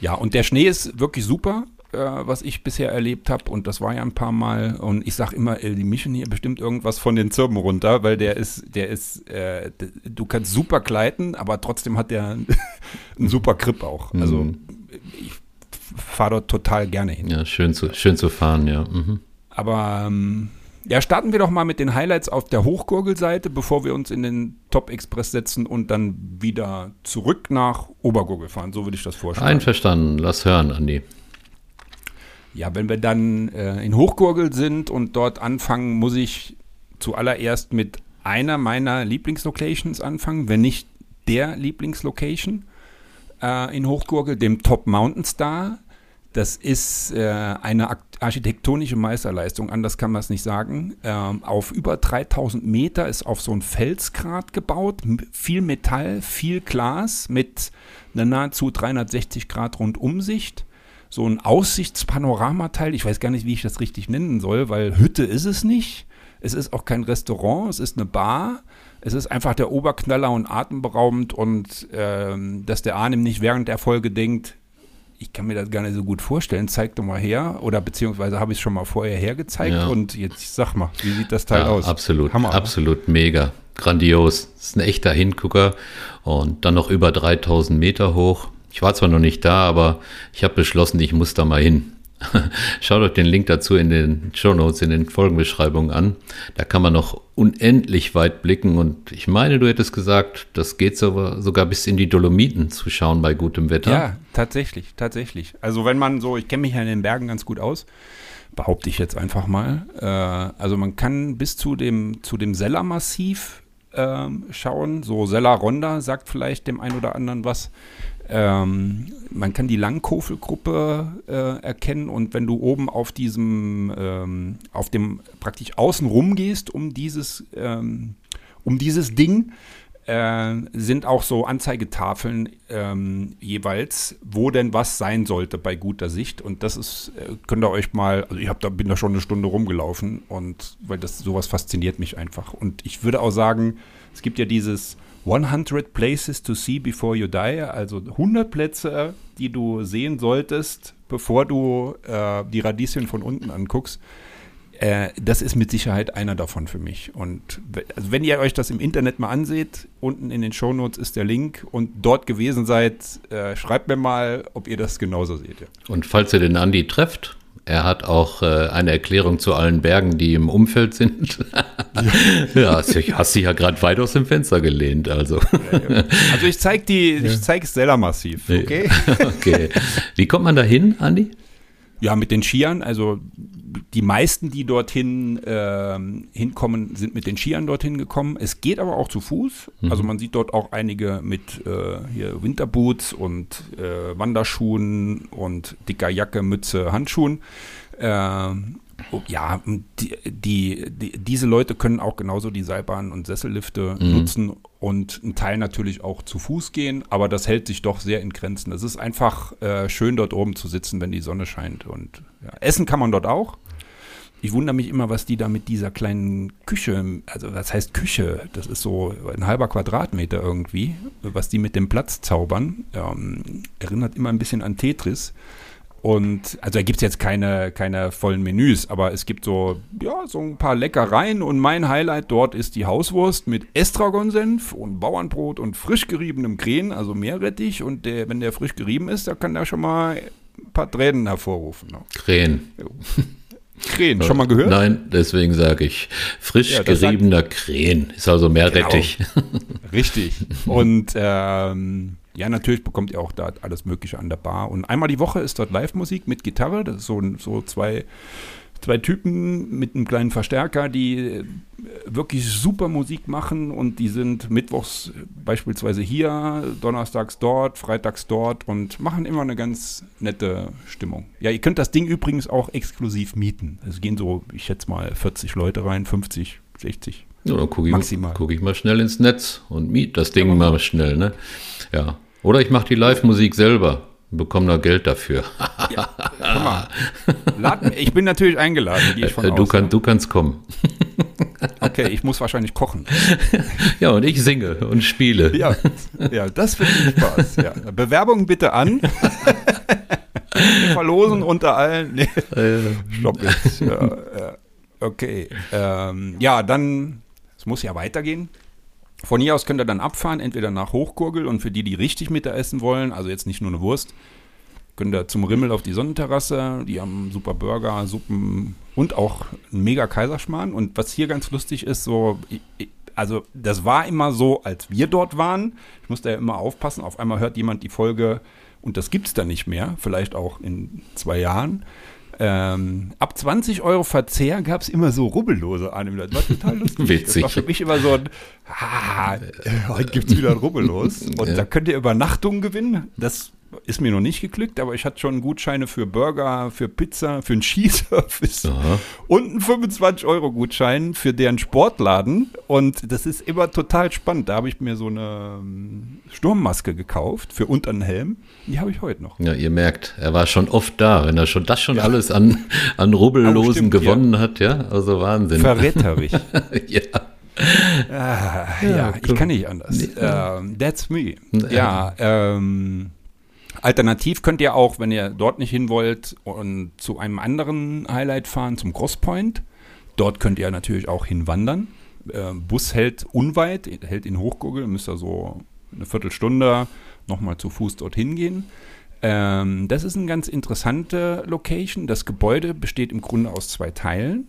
B: Ja, und der Schnee ist wirklich super, äh, was ich bisher erlebt habe. Und das war ja ein paar Mal. Und ich sag immer, die mischen hier bestimmt irgendwas von den Zirben runter, weil der ist, der ist, äh, du kannst super gleiten, aber trotzdem hat der [LAUGHS] einen super Grip auch. Also
C: Mhm.
B: ich fahre dort total gerne hin.
C: Ja, schön zu, schön zu fahren, ja. Mhm.
B: Aber ähm, ja, starten wir doch mal mit den Highlights auf der Hochgurgelseite, bevor wir uns in den Top Express setzen und dann wieder zurück nach Obergurgel fahren. So würde ich das vorstellen.
C: Einverstanden, lass hören, Andi.
B: Ja, wenn wir dann äh, in Hochgurgel sind und dort anfangen, muss ich zuallererst mit einer meiner Lieblingslocations anfangen, wenn nicht der Lieblingslocation äh, in Hochgurgel, dem Top Mountain Star. Das ist äh, eine architektonische Meisterleistung, anders kann man es nicht sagen. Ähm, auf über 3000 Meter ist auf so ein Felsgrat gebaut, viel Metall, viel Glas mit einer nahezu 360 Grad Rundumsicht so ein Aussichtspanoramateil. Ich weiß gar nicht, wie ich das richtig nennen soll, weil Hütte ist es nicht. Es ist auch kein Restaurant, es ist eine Bar. Es ist einfach der Oberknaller und atemberaubend und ähm, dass der Arnim nicht während der Folge denkt, ich kann mir das gar nicht so gut vorstellen, zeig doch mal her. Oder beziehungsweise habe ich es schon mal vorher hergezeigt
C: Ja.
B: und jetzt sag mal, wie sieht das Teil
C: Ja,
B: aus?
C: absolut,
B: Hammer.
C: absolut mega. Grandios. Das ist ein echter Hingucker und dann noch über 3000 Meter hoch. Ich war zwar noch nicht da, aber ich habe beschlossen, ich muss da mal hin. [LAUGHS] Schaut euch den Link dazu in den Show Notes, in den Folgenbeschreibungen an. Da kann man noch unendlich weit blicken und ich meine, du hättest gesagt, das geht so, sogar bis in die Dolomiten zu schauen bei gutem Wetter.
B: Ja, tatsächlich, tatsächlich. Also wenn man so, ich kenne mich ja in den Bergen ganz gut aus, behaupte ich jetzt einfach mal. Äh, also man kann bis zu dem, zu dem Sellermassiv ähm, schauen. So Sella Ronda sagt vielleicht dem einen oder anderen was. Ähm, man kann die Langkofel-Gruppe äh, erkennen und wenn du oben auf diesem, ähm, auf dem praktisch außen rum gehst um dieses, ähm, um dieses Ding, äh, sind auch so Anzeigetafeln ähm, jeweils, wo denn was sein sollte bei guter Sicht. Und das ist, äh, könnt ihr euch mal, also ich da, bin da schon eine Stunde rumgelaufen und weil das sowas fasziniert mich einfach. Und ich würde auch sagen, es gibt ja dieses 100 Places to see before you die, also 100 Plätze, die du sehen solltest, bevor du äh, die Radieschen von unten anguckst. Äh, das ist mit Sicherheit einer davon für mich. Und also wenn ihr euch das im Internet mal anseht, unten in den Shownotes ist der Link und dort gewesen seid, äh, schreibt mir mal, ob ihr das genauso seht. Ja.
C: Und falls ihr den Andi trefft, er hat auch äh, eine Erklärung zu allen Bergen, die im Umfeld sind. ja, [LAUGHS] ja hast dich ja gerade weit aus dem Fenster gelehnt. Also, [LAUGHS]
B: also ich zeige die, ich zeige es selber massiv. Okay. [LAUGHS]
C: okay. Wie kommt man da hin, Andi?
B: Ja, mit den Skiern. Also die meisten, die dorthin äh, hinkommen, sind mit den Skiern dorthin gekommen. Es geht aber auch zu Fuß. Mhm. Also man sieht dort auch einige mit äh, hier Winterboots und äh, Wanderschuhen und dicker Jacke, Mütze, Handschuhen. Oh, ja, die, die, die, diese Leute können auch genauso die Seilbahn und Sessellifte mhm. nutzen und ein Teil natürlich auch zu Fuß gehen, aber das hält sich doch sehr in Grenzen. Es ist einfach äh, schön, dort oben zu sitzen, wenn die Sonne scheint. Und ja, essen kann man dort auch. Ich wundere mich immer, was die da mit dieser kleinen Küche, also was heißt Küche? Das ist so ein halber Quadratmeter irgendwie, was die mit dem Platz zaubern. Ähm, erinnert immer ein bisschen an Tetris. Und also da gibt es jetzt keine, keine vollen Menüs, aber es gibt so, ja, so ein paar Leckereien und mein Highlight dort ist die Hauswurst mit Estragonsenf und Bauernbrot und frisch geriebenem Krähen, also Meerrettich. Und der, wenn der frisch gerieben ist, da kann der schon mal ein paar Tränen hervorrufen. Ne?
C: Krähen.
B: Krähen, schon mal gehört?
C: Nein, deswegen sage ich frisch ja, geriebener Krähen. Ist also Meerrettich. Genau. [LAUGHS]
B: Richtig. Und ähm, ja, natürlich bekommt ihr auch da alles Mögliche an der Bar. Und einmal die Woche ist dort Live-Musik mit Gitarre. Das ist so, so zwei, zwei Typen mit einem kleinen Verstärker, die äh, wirklich super Musik machen und die sind mittwochs beispielsweise hier, donnerstags dort, freitags dort und machen immer eine ganz nette Stimmung. Ja, ihr könnt das Ding übrigens auch exklusiv mieten. Es gehen so, ich schätze mal, 40 Leute rein, 50, 60.
C: Ja, dann gucke ich, guck ich, mal schnell ins Netz und miet das Ding ja, mal schnell, ne? Ja. Oder ich mache die Live-Musik selber bekomme da Geld dafür. [LAUGHS] ja,
B: mal. Ich bin natürlich eingeladen.
C: Gehe ich von du, aus, kann, ja. du kannst kommen. [LAUGHS]
B: Okay, ich muss wahrscheinlich kochen. [LAUGHS]
C: Ja, und ich singe und spiele.
B: Ja, ja das finde ich Spaß. Ja. Bewerbung bitte an. Wir verlosen unter allen. Nee. Stopp jetzt. Ja, okay. Ähm, ja, dann, es muss ja weitergehen. Von hier aus könnt ihr dann abfahren, entweder nach Hochgurgel und für die, die richtig Mittag essen wollen, also jetzt nicht nur eine Wurst, könnt ihr zum Rimmel auf die Sonnenterrasse. Die haben super Burger, Suppen und auch einen mega Kaiserschmarrn. Und was hier ganz lustig ist, so, also das war immer so, als wir dort waren. Ich musste ja immer aufpassen. Auf einmal hört jemand die Folge und das gibt es dann nicht mehr. Vielleicht auch in zwei Jahren. Ähm, ab 20 Euro Verzehr gab es immer so Rubbellose an. Das war total lustig.
C: Witzig. Das
B: war für mich immer so ein, ah, heute gibt es wieder ein Rubbellos. [LAUGHS] Und ja. da könnt ihr Übernachtungen gewinnen. Das ist mir noch nicht geglückt, aber ich hatte schon Gutscheine für Burger, für Pizza, für einen [LAUGHS] Skiservice Aha. und einen 25-Euro-Gutschein für deren Sportladen. Und das ist immer total spannend. Da habe ich mir so eine ähm, Sturmmaske gekauft für unter den Helm. Die habe ich heute noch.
C: Ja, ihr merkt, er war schon oft da, wenn er schon das schon ja. alles an, an Rubbellosen stimmt, gewonnen ja. hat, ja. Also Wahnsinn.
B: Verräterisch. [LAUGHS] ja. Ah, ja, ja ich kann nicht anders. Uh, that's me. Ja, ähm, Alternativ könnt ihr auch, wenn ihr dort nicht hin wollt, und zu einem anderen Highlight fahren, zum Crosspoint. Dort könnt ihr natürlich auch hinwandern. Äh, Bus hält unweit, hält in Hochgurgel, müsst ihr so eine Viertelstunde nochmal zu Fuß dorthin gehen. Ähm, das ist eine ganz interessante Location. Das Gebäude besteht im Grunde aus zwei Teilen.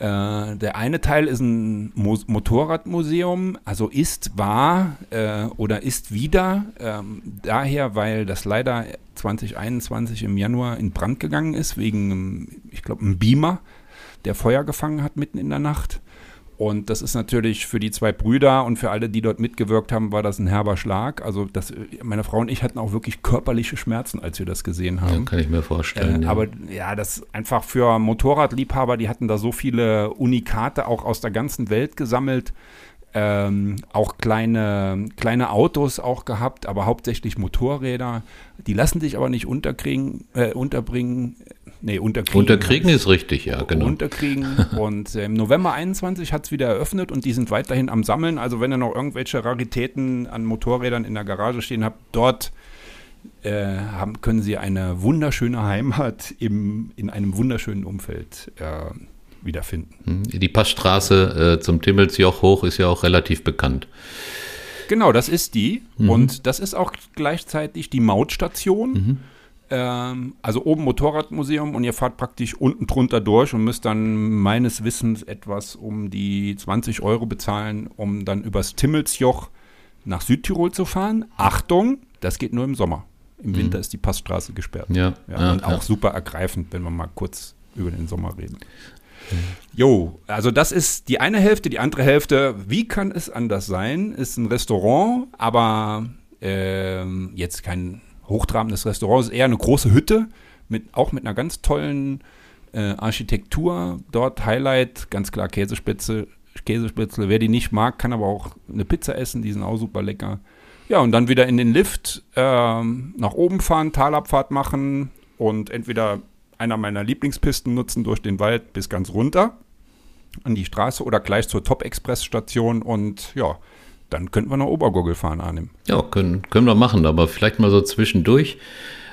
B: Äh, der eine Teil ist ein Mo Motorradmuseum, also ist, war äh, oder ist wieder, ähm, daher, weil das leider 2021 im Januar in Brand gegangen ist, wegen, ich glaube, einem Beamer, der Feuer gefangen hat mitten in der Nacht. Und das ist natürlich für die zwei Brüder und für alle, die dort mitgewirkt haben, war das ein herber Schlag. Also das, meine Frau und ich hatten auch wirklich körperliche Schmerzen, als wir das gesehen haben. Ja,
C: kann ich mir vorstellen.
B: Äh, ja. Aber ja, das einfach für Motorradliebhaber, die hatten da so viele Unikate auch aus der ganzen Welt gesammelt. Ähm, auch kleine, kleine Autos auch gehabt, aber hauptsächlich Motorräder. Die lassen sich aber nicht unterkriegen, äh, unterbringen. Nee, unterkriegen.
C: Unterkriegen ist richtig, ja, genau.
B: Unterkriegen. [LAUGHS] und äh, im November 21 hat es wieder eröffnet und die sind weiterhin am Sammeln. Also wenn ihr noch irgendwelche Raritäten an Motorrädern in der Garage stehen habt, dort äh, haben, können sie eine wunderschöne Heimat im, in einem wunderschönen Umfeld äh, wiederfinden.
C: Hm, die Passstraße äh, zum Timmelsjoch hoch ist ja auch relativ bekannt.
B: Genau, das ist die. Mhm. Und das ist auch gleichzeitig die Mautstation. Mhm. Ähm, also oben Motorradmuseum und ihr fahrt praktisch unten drunter durch und müsst dann meines Wissens etwas um die 20 Euro bezahlen, um dann übers Timmelsjoch nach Südtirol zu fahren. Achtung, das geht nur im Sommer. Im Winter mhm. ist die Passstraße gesperrt.
C: Ja,
B: ja und ja. auch super ergreifend, wenn wir mal kurz über den Sommer reden. Jo, also das ist die eine Hälfte. Die andere Hälfte, wie kann es anders sein, ist ein Restaurant, aber äh, jetzt kein hochtrabendes Restaurant, ist eher eine große Hütte, mit, auch mit einer ganz tollen äh, Architektur. Dort Highlight, ganz klar Käsespitze, Käsespitzel. Wer die nicht mag, kann aber auch eine Pizza essen, die sind auch super lecker. Ja, und dann wieder in den Lift äh, nach oben fahren, Talabfahrt machen und entweder einer meiner Lieblingspisten nutzen durch den Wald bis ganz runter an die Straße oder gleich zur Top-Express-Station und ja, dann könnten wir noch Obergurgel fahren annehmen.
C: Ja, können, können wir machen, aber vielleicht mal so zwischendurch.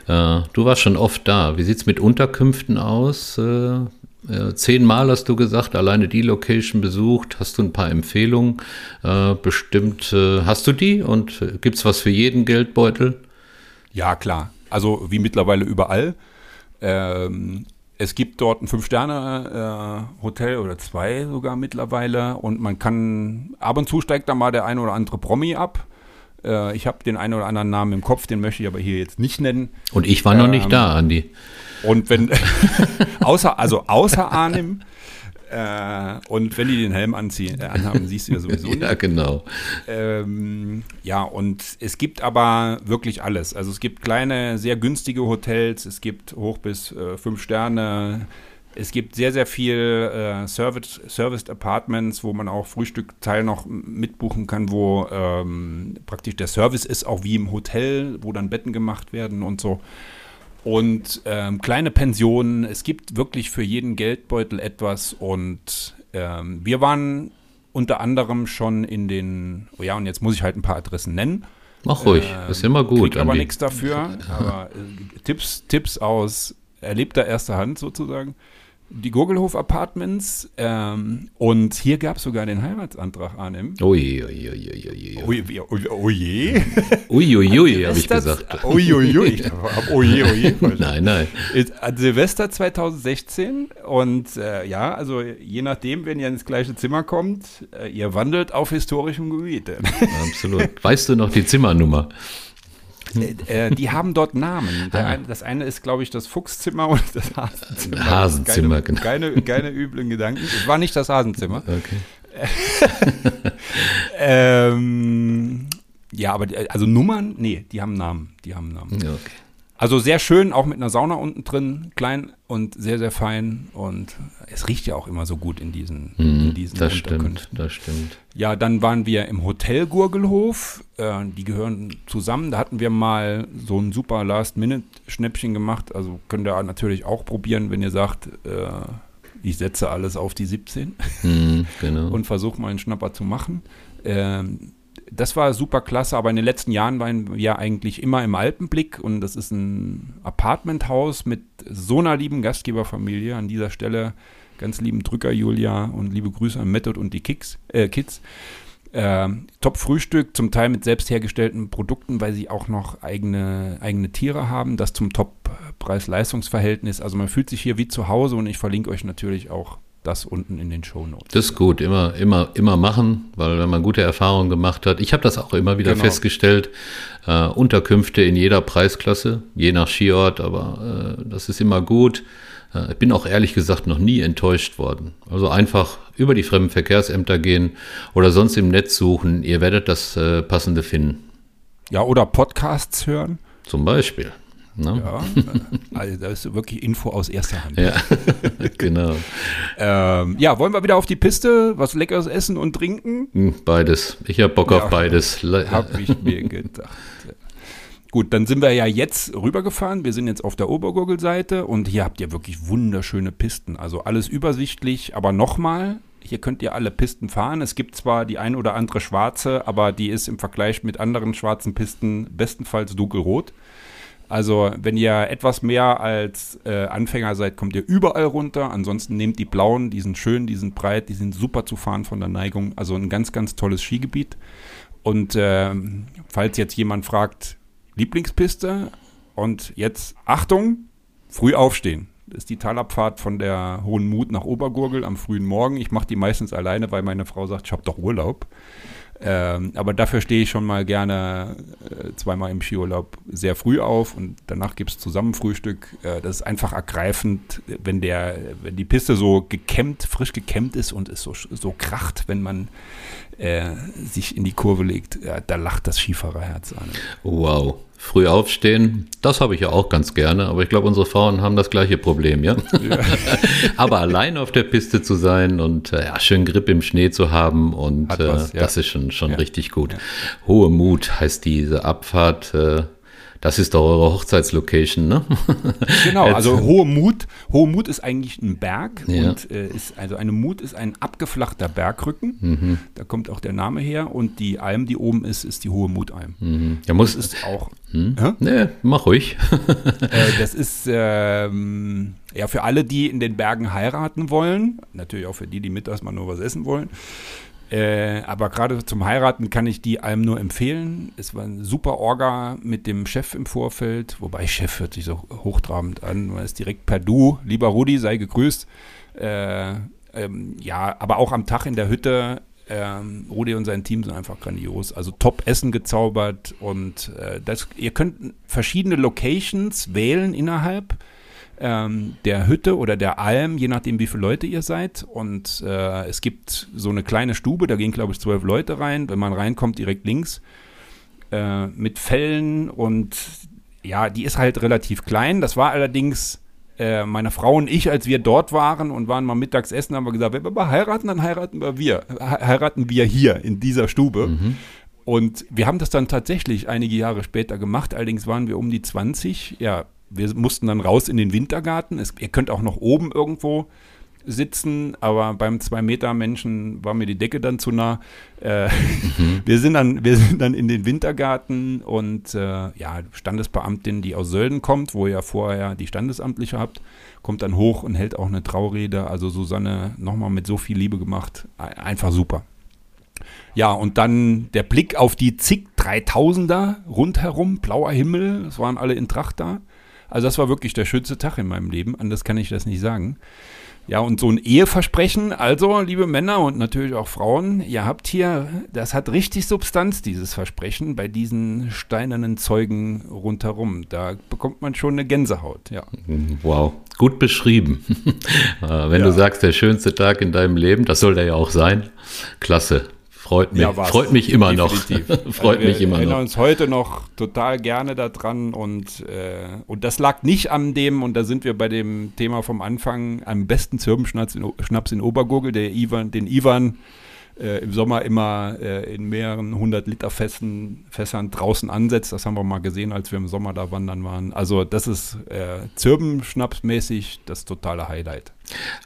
C: Äh, du warst schon oft da. Wie sieht es mit Unterkünften aus? Äh, äh, zehnmal hast du gesagt, alleine die Location besucht. Hast du ein paar Empfehlungen? Äh, bestimmt äh, hast du die und äh, gibt es was für jeden Geldbeutel?
B: Ja, klar. Also wie mittlerweile überall. Ähm, es gibt dort ein Fünf-Sterne-Hotel äh, oder zwei sogar mittlerweile und man kann, ab und zu steigt da mal der ein oder andere Promi ab. Äh, ich habe den einen oder anderen Namen im Kopf, den möchte ich aber hier jetzt nicht nennen.
C: Und ich war ähm, noch nicht ähm, da, Andi.
B: Und wenn, [LAUGHS] außer, also außer Arnim, äh, und wenn die den Helm anziehen, äh, anhaben, siehst du ja sowieso [LAUGHS]
C: nicht. ja, genau.
B: Ähm, ja, und es gibt aber wirklich alles. Also es gibt kleine, sehr günstige Hotels, es gibt hoch bis äh, fünf Sterne. Es gibt sehr, sehr viel äh, Service, Serviced Apartments, wo man auch Frühstückteil noch mitbuchen kann, wo ähm, praktisch der Service ist, auch wie im Hotel, wo dann Betten gemacht werden und so und ähm, kleine Pensionen. Es gibt wirklich für jeden Geldbeutel etwas und ähm, wir waren unter anderem schon in den, oh ja, und jetzt muss ich halt ein paar Adressen nennen.
C: Mach ruhig, ähm, ist immer gut.
B: aber nichts dafür. Aber äh, Tipps, Tipps aus erlebter erster Hand sozusagen die Gurgelhof Apartments ähm, und hier gab es sogar den Heiratsantrag Arnim.
C: Ui, ui, ui, ui,
B: ui. Ui, ui,
C: Uiuiui, habe ich gesagt.
B: Ich habe uiuiui. [LAUGHS]
C: Nein, nein.
B: An Silvester 2016 und äh, ja, also je nachdem, wenn ihr ins gleiche Zimmer kommt, äh, ihr wandelt auf historischem Gebiet.
C: Absolut. Weißt du noch die Zimmernummer?
B: Äh, äh, die haben dort Namen. [LAUGHS] Ah. Eine, das eine ist, glaube ich, das Fuchszimmer [LAUGHS] und das Hasenzimmer.
C: Hasenzimmer,
B: keine, genau. Keine, keine [LAUGHS] üblen Gedanken. Es war nicht das Hasenzimmer.
C: Okay.
B: ähm, ja, aber die, also Nummern, nee, die haben Namen. Die haben Namen.
C: Okay.
B: Also sehr schön, auch mit einer Sauna unten drin, klein und sehr, sehr fein. Und es riecht ja auch immer so gut in diesen, mm, in diesen
C: Das stimmt, das stimmt.
B: Ja, dann waren wir im Hotel Gurgelhof. Äh, die gehören zusammen. Da hatten wir mal so ein super Last-Minute-Schnäppchen gemacht. Also könnt ihr natürlich auch probieren, wenn ihr sagt, äh, ich setze alles auf die 17
C: mm, genau. [LAUGHS]
B: und versuche mal einen Schnapper zu machen. Ähm, das war super klasse, aber in den letzten Jahren waren wir eigentlich immer im Alpenblick und das ist ein Apartmenthaus mit so einer lieben Gastgeberfamilie. An dieser Stelle ganz lieben Drücker Julia und liebe Grüße an Method und die Kicks, äh, Kids. Äh, Top-Frühstück, zum Teil mit selbst hergestellten Produkten, weil sie auch noch eigene, eigene Tiere haben, das zum Top-Preis-Leistungsverhältnis. Also man fühlt sich hier wie zu Hause und ich verlinke euch natürlich auch das unten in den Show Notes.
C: Das ist gut, immer, immer, immer machen, weil wenn man gute Erfahrungen gemacht hat, ich habe das auch immer wieder genau. festgestellt, äh, Unterkünfte in jeder Preisklasse, je nach Skiort, aber äh, das ist immer gut. Äh, Äh, Ich bin auch ehrlich gesagt noch nie enttäuscht worden. Also einfach über die Fremdenverkehrsämter gehen oder sonst im Netz suchen. Ihr werdet das äh, Passende finden.
B: Ja, oder Podcasts hören.
C: Zum Beispiel. Ne?
B: Ja, also das ist wirklich Info aus erster Hand.
C: Ja, [LAUGHS] genau.
B: Ähm, ja, wollen wir wieder auf die Piste, was Leckeres essen und trinken?
C: Hm, Beides. Ich habe Bock
B: Ja.
C: auf beides.
B: Habe ich mir gedacht. Gut, dann sind wir ja jetzt rübergefahren. Wir sind jetzt auf der Obergurgelseite und hier habt ihr wirklich wunderschöne Pisten. Also alles übersichtlich, aber nochmal, hier könnt ihr alle Pisten fahren. Es gibt zwar die ein oder andere schwarze, aber die ist im Vergleich mit anderen schwarzen Pisten bestenfalls dunkelrot. Also, wenn ihr etwas mehr als äh, Anfänger seid, kommt ihr überall runter. Ansonsten nehmt die blauen, die sind schön, die sind breit, die sind super zu fahren von der Neigung. Also ein ganz, ganz tolles Skigebiet. Und ähm, falls jetzt jemand fragt, Lieblingspiste und jetzt Achtung, früh aufstehen. Das ist die Talabfahrt von der Hohen Mut nach Obergurgel am frühen Morgen. Ich mache die meistens alleine, weil meine Frau sagt, ich habe doch Urlaub. Ähm, aber dafür stehe ich schon mal gerne äh, zweimal im Skiurlaub sehr früh auf und danach gibt es zusammen Frühstück. Äh, das ist einfach ergreifend, wenn der, wenn die Piste so gekämmt, frisch gekämmt ist und es so, so kracht, wenn man äh, sich in die Kurve legt. Da lacht das Skifahrerherz an.
C: Wow. Früh aufstehen, das habe ich ja auch ganz gerne, aber ich glaube, unsere Frauen haben das gleiche Problem, ja. [LAUGHS] aber allein auf der Piste zu sein und äh, ja, schön Grip im Schnee zu haben und
B: was,
C: äh,
B: ja.
C: das ist schon, schon
B: Ja.
C: richtig gut. Hohe Mut heißt diese Abfahrt. Äh, das ist doch eure Hochzeitslocation, ne? [LAUGHS]
B: Genau, also Hohe Mut. Hohe Mut ist eigentlich ein Berg
C: Ja.
B: und äh, ist, also eine Mut ist ein abgeflachter Bergrücken.
C: Mhm.
B: Da kommt auch der Name her und die Alm, die oben ist, ist die Hohe Mutalm.
C: Mhm. Ja, muss,
B: Das ist auch,
C: hm? Nee, mach ruhig. [LAUGHS]
B: äh, das ist ähm, ja für alle, die in den Bergen heiraten wollen, natürlich auch für die, die mittags mal nur was essen wollen. Äh, aber gerade zum Heiraten kann ich die Alm nur empfehlen. Es war ein super Orga mit dem Chef im Vorfeld, wobei Chef hört sich so hochtrabend an, man ist direkt per Du. Lieber Rudi, sei gegrüßt. Äh, ähm, ja, aber auch am Tag in der Hütte. Ähm, Rudi und sein Team sind einfach grandios. Also top Essen gezaubert und äh, das, ihr könnt verschiedene Locations wählen innerhalb ähm, der Hütte oder der Alm, je nachdem, wie viele Leute ihr seid. Und äh, es gibt so eine kleine Stube, da gehen, glaube ich, zwölf Leute rein. Wenn man reinkommt, direkt links äh, mit Fellen und ja, die ist halt relativ klein. Das war allerdings äh, meine Frau und ich, als wir dort waren und waren mal mittags essen, haben wir gesagt, wenn wir mal heiraten, dann heiraten wir wir. He- Heiraten wir hier in dieser Stube. Und wir haben das dann tatsächlich einige Jahre später gemacht. Allerdings waren wir um die 20. Ja, wir mussten dann raus in den Wintergarten. Es, ihr könnt auch noch oben irgendwo sitzen, aber beim Zwei-Meter-Menschen war mir die Decke dann zu nah. Äh, [LAUGHS] wir, sind dann, wir sind dann in den Wintergarten und äh, ja, Standesbeamtin, die aus Sölden kommt, wo ihr ja vorher die Standesamtliche habt, kommt dann hoch und hält auch eine Traurede. Also Susanne nochmal mit so viel Liebe gemacht. Ein- Einfach super. Ja, und dann der Blick auf die zig 3000er rundherum, blauer Himmel, es waren alle in Tracht da. Also das war wirklich der schönste Tag in meinem Leben, anders kann ich das nicht sagen. Ja, und so ein Eheversprechen, also liebe Männer und natürlich auch Frauen, ihr habt hier, das hat richtig Substanz, dieses Versprechen, bei diesen steinernen Zeugen rundherum. Da bekommt man schon eine Gänsehaut, ja.
C: Wow, gut beschrieben. [LAUGHS] Äh, Wenn
B: Ja.
C: du sagst, der schönste Tag in deinem Leben, das soll der ja auch sein. Klasse. Freut mich,
B: war's.
C: freut mich immer
B: Definitiv.
C: noch. [LAUGHS] freut
B: Also
C: mich
B: wir
C: immer
B: erinnern
C: noch.
B: uns heute noch total gerne daran und, äh, und das lag nicht an dem, und da sind wir bei dem Thema vom Anfang, am besten Zirbenschnaps in, Schnaps in Obergurgel, der Ivan, den Ivan äh, im Sommer immer äh, in mehreren hundert Liter Fässern, Fässern draußen ansetzt. Das haben wir mal gesehen, als wir im Sommer da wandern waren. Also das ist äh, Zirbenschnapsmäßig das totale Highlight.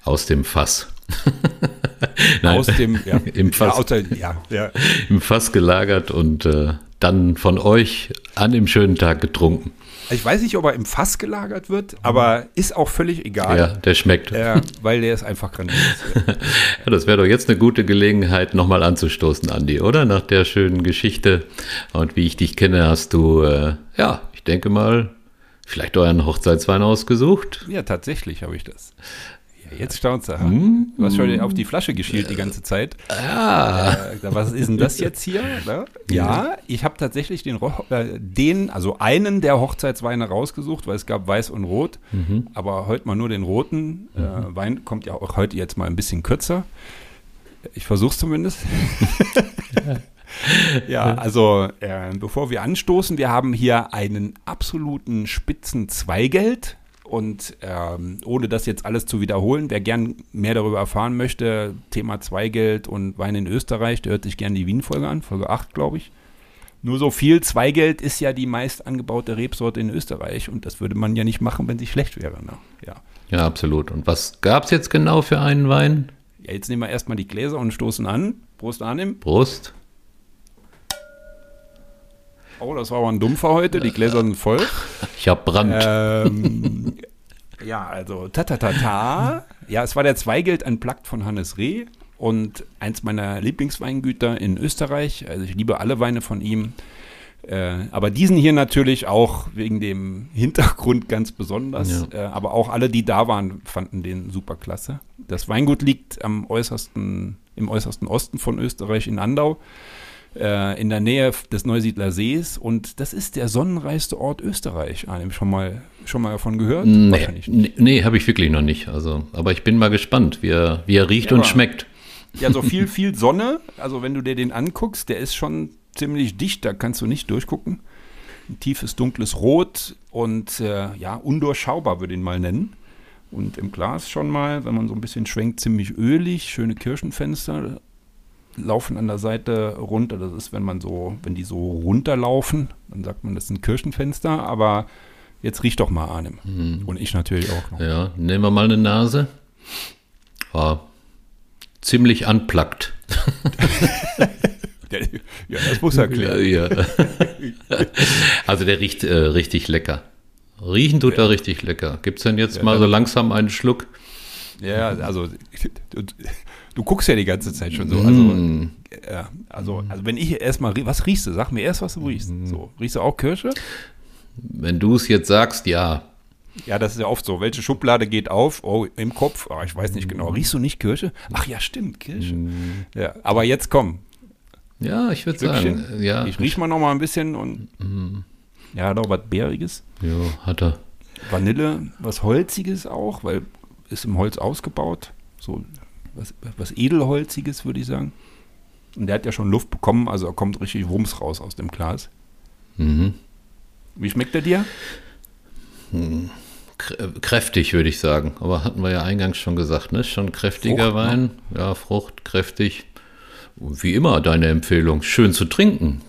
C: Aus dem Fass. [LAUGHS] Nein,
B: Aus dem, ja, [LAUGHS]
C: Im Fass.
B: Ja, aus der, ja, ja.
C: im Fass gelagert und äh, dann von euch an dem schönen Tag getrunken.
B: Ich weiß nicht, ob er im Fass gelagert wird, aber ist auch völlig egal.
C: Ja, der schmeckt.
B: Äh, weil der ist einfach grandios. [LAUGHS]
C: Ja, das wäre doch jetzt eine gute Gelegenheit, nochmal anzustoßen, Andi, oder? Nach der schönen Geschichte. Und wie ich dich kenne, hast du, äh, ja, ich denke mal, vielleicht euren Hochzeitswein ausgesucht.
B: ja, tatsächlich habe ich das. Jetzt staunst du. Hm? Du hast schon auf die Flasche geschielt die ganze Zeit. Ah. Äh, was ist denn das jetzt hier? Ne? Ja, ich habe tatsächlich den, äh, den, also einen der Hochzeitsweine rausgesucht, weil es gab weiß und rot. Mhm. Aber heute mal nur den roten. Äh, mhm. Wein kommt ja auch heute jetzt mal ein bisschen kürzer. Ich versuche es zumindest. [LAUGHS] ja, also äh, bevor wir anstoßen, wir haben hier einen absoluten Spitzen Zweigeld. Und ähm, ohne das jetzt alles zu wiederholen, wer gern mehr darüber erfahren möchte, Thema Zweigeld und Wein in Österreich, der hört sich gerne die Wien-Folge an, Folge 8, glaube ich. Nur so viel, Zweigeld ist ja die meist angebaute Rebsorte in Österreich und das würde man ja nicht machen, wenn sie schlecht wäre. Ne?
C: Ja. ja, absolut. Und was gab es jetzt genau für einen Wein?
B: Ja, jetzt nehmen wir erstmal die Gläser und stoßen an. Prost, Arnim.
C: Prost.
B: Oh, das war aber ein Dumpfer heute. Die Gläser sind voll.
C: Ich hab Brand.
B: Ähm, ja, also ta ta ta ta. Ja, es war der Zweigeld Unplugged von Hannes Reh und eins meiner Lieblingsweingüter in Österreich. Also ich liebe alle Weine von ihm. Äh, aber diesen hier natürlich auch wegen dem Hintergrund ganz besonders. Ja. Äh, aber auch alle, die da waren, fanden den super klasse. Das Weingut liegt am äußersten, im äußersten Osten von Österreich in Andau äh, in der Nähe des Neusiedler Sees und das ist der sonnenreichste Ort Österreich. Einem schon mal schon mal davon gehört?
C: Nee, Wahrscheinlich nicht. nee habe ich wirklich noch nicht. Also, aber ich bin mal gespannt, wie er, wie er riecht ja, und schmeckt.
B: Ja, so viel, viel Sonne. Also wenn du dir den anguckst, der ist schon ziemlich dicht, da kannst du nicht durchgucken. Ein tiefes, dunkles Rot und äh, ja, undurchschaubar würde ich ihn mal nennen. Und im Glas schon mal, wenn man so ein bisschen schwenkt, ziemlich ölig, schöne Kirchenfenster, laufen an der Seite runter. Das ist, wenn man so, wenn die so runterlaufen, dann sagt man, das sind Kirchenfenster, aber jetzt riecht doch mal Arnim. Mhm. Und ich natürlich auch
C: noch. Ja, nehmen wir mal eine Nase. War ziemlich unplugged. [LAUGHS]
B: ja, das muss erklären. Ja, ja. [LAUGHS]
C: Also der riecht äh, richtig lecker. Riechen tut ja. er richtig lecker. Gibt es denn jetzt ja, mal so langsam einen Schluck?
B: Ja, also Du guckst ja die ganze Zeit schon so. Also, mm. ja, also, also wenn ich erstmal, was riechst du? Sag mir erst, was du riechst. Mm. So, riechst du auch Kirsche?
C: Wenn du es jetzt sagst, ja.
B: Ja, das ist ja oft so. Welche Schublade geht auf? Oh, im Kopf. Oh, ich weiß nicht genau. Riechst du nicht Kirsche? Ach ja, stimmt, Kirsche. Mm. Ja, aber jetzt komm.
C: Ja, ich würde sagen, ja.
B: Ich riech mal noch mal ein bisschen und mm. ja, doch was Bäriges.
C: Ja, hat er.
B: Vanille, was Holziges auch, weil ist im Holz ausgebaut. So was, was Edelholziges, würde ich sagen. Und der hat ja schon Luft bekommen, also er kommt richtig Wumms raus aus dem Glas. Mhm. Wie schmeckt er dir?
C: Hm. Kräftig, würde ich sagen. Aber hatten wir ja eingangs schon gesagt, ne? Schon kräftiger Frucht, ne? Wein. Ne? Ja, Frucht, kräftig. Wie immer deine Empfehlung. Schön zu trinken.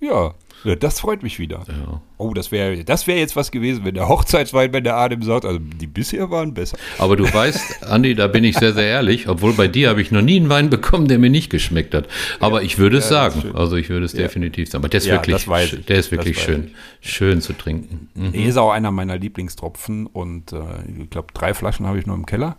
B: Ja, ja, das freut mich wieder. Ja. Oh, das wäre das wär jetzt was gewesen, wenn der Hochzeitswein bei der Adem sagt, also die bisher waren besser.
C: Aber du weißt, Andi, da bin ich sehr, sehr ehrlich, obwohl bei dir habe ich noch nie einen Wein bekommen, der mir nicht geschmeckt hat. Aber ja, ich würde es sagen. Also ich würde es definitiv sagen. Aber der ist wirklich, der ist wirklich schön, schön zu trinken.
B: Mhm. Er ist auch einer meiner Lieblingstropfen und äh, ich glaube, drei Flaschen habe ich noch im Keller.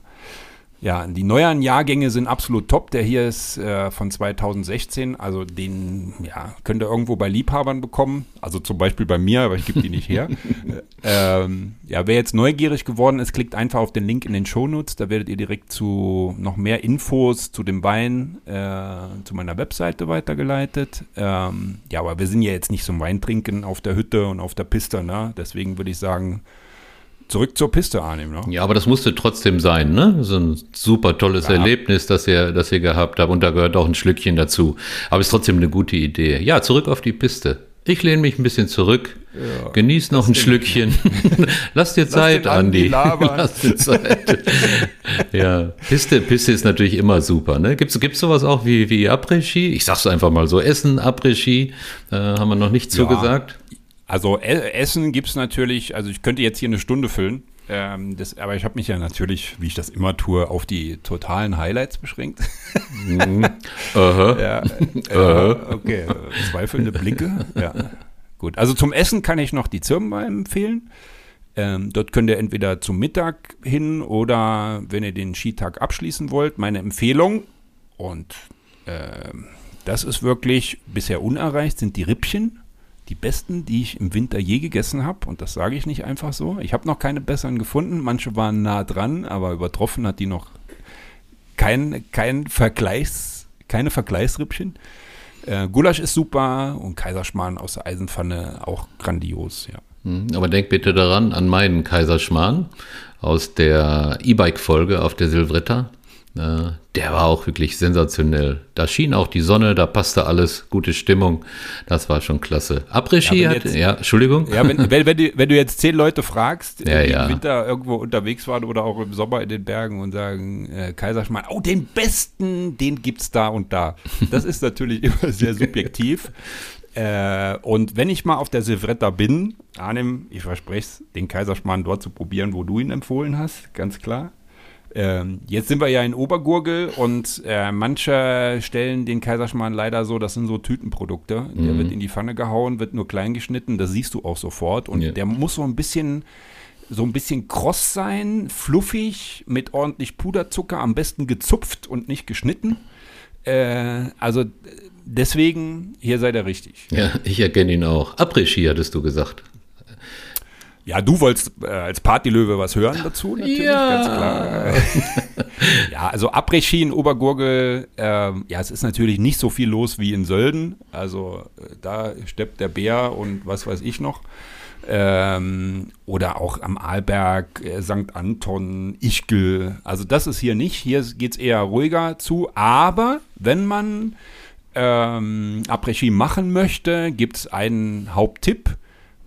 B: Ja, die neueren Jahrgänge sind absolut top. Der hier ist äh, von 2016, also den ja, könnt ihr irgendwo bei Liebhabern bekommen. Also zum Beispiel bei mir, aber ich gebe die nicht her. [LAUGHS] ähm, ja, wer jetzt neugierig geworden ist, klickt einfach auf den Link in den Shownotes. Da werdet ihr direkt zu noch mehr Infos zu dem Wein äh, zu meiner Webseite weitergeleitet. Ähm, ja, aber wir sind ja jetzt nicht zum Weintrinken auf der Hütte und auf der Piste, ne? Deswegen würde ich sagen, zurück zur Piste annehmen.
C: Ne? Ja, aber das musste trotzdem sein, ne? So ein super tolles ja. Erlebnis, das ihr, das ihr gehabt habt. Und da gehört auch ein Schlückchen dazu. Aber ist trotzdem eine gute Idee. Ja, zurück auf die Piste. Ich lehne mich ein bisschen zurück, ja, genieß noch ein Schlückchen. [LAUGHS] Lass dir Zeit, [LAUGHS] Lass Andi. Lass dir Zeit. [LAUGHS] ja, Piste, Piste ist natürlich immer super. Ne? Gibt es sowas auch wie, wie Après-Ski? Ich sag's einfach mal so, Essen, Après-Ski, äh, haben wir noch nicht zugesagt.
B: Also Essen gibt es natürlich, also ich könnte jetzt hier eine Stunde füllen. Ähm, das, aber ich habe mich ja natürlich, wie ich das immer tue, auf die totalen Highlights beschränkt. Mhm. [LAUGHS] uh -huh. ja, äh, uh -huh. Okay, zweifelnde Blicke. Ja. Gut, also zum Essen kann ich noch die Zirbenwein empfehlen. Ähm, dort könnt ihr entweder zum Mittag hin oder wenn ihr den Skitag abschließen wollt, meine Empfehlung. Und äh, das ist wirklich bisher unerreicht, sind die Rippchen die besten, die ich im Winter je gegessen habe. Und das sage ich nicht einfach so. Ich habe noch keine besseren gefunden. Manche waren nah dran, aber übertroffen hat die noch kein, kein Vergleichs, keine Vergleichsrippchen. Äh, Gulasch ist super und Kaiserschmarrn aus der Eisenpfanne auch grandios, ja.
C: Hm, aber denk bitte daran, an meinen Kaiserschmarrn aus der E-Bike-Folge auf der Silvretta. Äh, der war auch wirklich sensationell. Da schien auch die Sonne, da passte alles, gute Stimmung. Das war schon klasse. Après-Ski
B: Ja, wenn
C: hat,
B: jetzt-
C: ja, Entschuldigung.
B: Ja, wenn, wenn, wenn, du, wenn du jetzt zehn Leute fragst,
C: Ja,
B: die
C: ja.
B: im Winter irgendwo unterwegs waren oder auch im Sommer in den Bergen und sagen, äh, Kaiserschmarrn, oh, den besten, den gibt's da und da. Das ist natürlich [LAUGHS] immer sehr subjektiv. Äh, und wenn ich mal auf der Silvretta bin, Arnim, ich verspreche es, den Kaiserschmarrn dort zu probieren, wo du ihn empfohlen hast, ganz klar. Ähm, jetzt sind wir ja in Obergurgel und äh, manche stellen den Kaiserschmarrn leider so, das sind so Tütenprodukte. Der wird in die Pfanne gehauen, wird nur klein geschnitten, das siehst du auch sofort. Und
C: Ja.
B: der muss so ein bisschen, so ein bisschen kross sein, fluffig, mit ordentlich Puderzucker, am besten gezupft und nicht geschnitten. Äh, also deswegen, hier seid ihr richtig.
C: Ja, ich erkenne ihn auch. Après-Ski hattest du gesagt.
B: Ja, du wolltest äh, als Partylöwe was hören dazu, natürlich,
C: Ja.
B: ganz klar. [LAUGHS] ja, also Après-Ski in Obergurgel, ähm, ja, es ist natürlich nicht so viel los wie in Sölden. Also äh, da steppt der Bär und was weiß ich noch. Ähm, oder auch am Arlberg, äh, St. Anton, Ischgl. Also das ist hier nicht. Hier geht es eher ruhiger zu. Aber wenn man ähm, Après-Ski machen möchte, gibt es einen Haupttipp.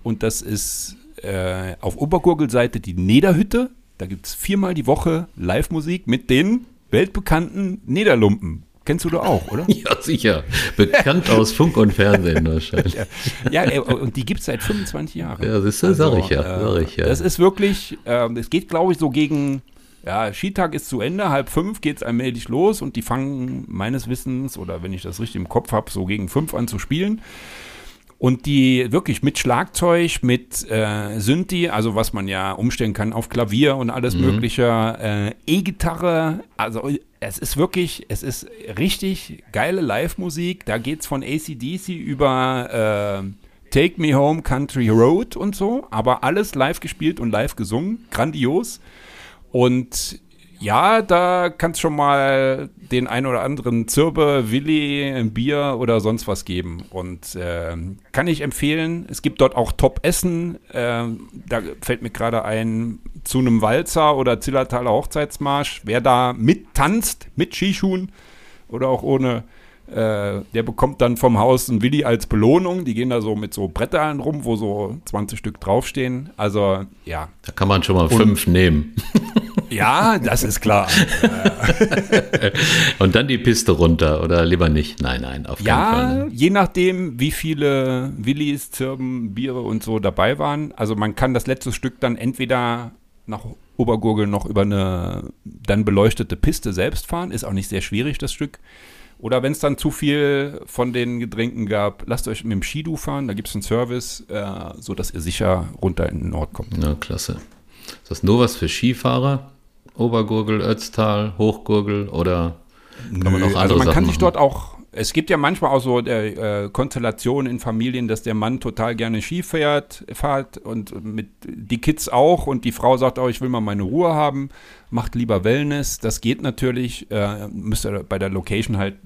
B: Und das ist äh, auf Obergurgelseite die Nederhütte. Da gibt es viermal die Woche Live-Musik mit den weltbekannten Nederlumpen. Kennst du da auch, oder? [LAUGHS]
C: Ja, sicher. Bekannt aus Funk und Fernsehen [LAUGHS] wahrscheinlich.
B: ja, äh, und die gibt es seit 25 Jahren.
C: Ja, siehst du, sag ich ja, sag ich ja.
B: Das ist wirklich, es geht, glaube ich, so gegen, ja, Skitag ist zu Ende, halb fünf geht es allmählich los und die fangen meines Wissens, oder wenn ich das richtig im Kopf habe, so gegen fünf an zu spielen. Und die wirklich mit Schlagzeug, mit äh, Synthi, also was man ja umstellen kann auf Klavier und alles mögliche, äh, E-Gitarre, also es ist wirklich, es ist richtig geile Live-Musik. Da geht's von ACDC über äh, Take Me Home Country Road und so, aber alles live gespielt und live gesungen, grandios. Und ja, da kannst schon mal den ein oder anderen Zirbe, Willi, ein Bier oder sonst was geben. Und ähm, kann ich empfehlen. Es gibt dort auch Top-Essen. Ähm, da fällt mir gerade ein zu einem Walzer oder Zillertaler Hochzeitsmarsch. Wer da mittanzt, mit Skischuhen oder auch ohne, äh, der bekommt dann vom Haus ein Willi als Belohnung. Die gehen da so mit so Brettern rum, wo so 20 Stück draufstehen. Also ja,
C: Da kann man schon mal fünf nehmen. [LAUGHS]
B: ja, das ist klar. [LAUGHS]
C: Und dann die Piste runter oder lieber nicht? Nein, nein, auf keinen Fall.
B: Ja,
C: ne?
B: je nachdem, wie viele Willis, Zirben, Biere und so dabei waren. Also man kann das letzte Stück dann entweder nach Obergurgel noch über eine dann beleuchtete Piste selbst fahren. Ist auch nicht sehr schwierig, das Stück. Oder wenn es dann zu viel von den Getränken gab, lasst euch mit dem Skidu fahren. Da gibt es einen Service, äh, sodass ihr sicher runter in den Nord kommt.
C: Ja, klasse. Ist das nur was für Skifahrer? Obergurgel, Ötztal, Hochgurgel oder kann man auch andere
B: also man
C: Sachen
B: kann sich
C: machen?
B: dort auch, es gibt ja manchmal auch so der, äh, Konstellationen in Familien, dass der Mann total gerne Ski fährt, fährt und mit die Kids auch und die Frau sagt auch, ich will mal meine Ruhe haben, macht lieber Wellness. Das geht natürlich, äh, müsst ihr bei der Location halt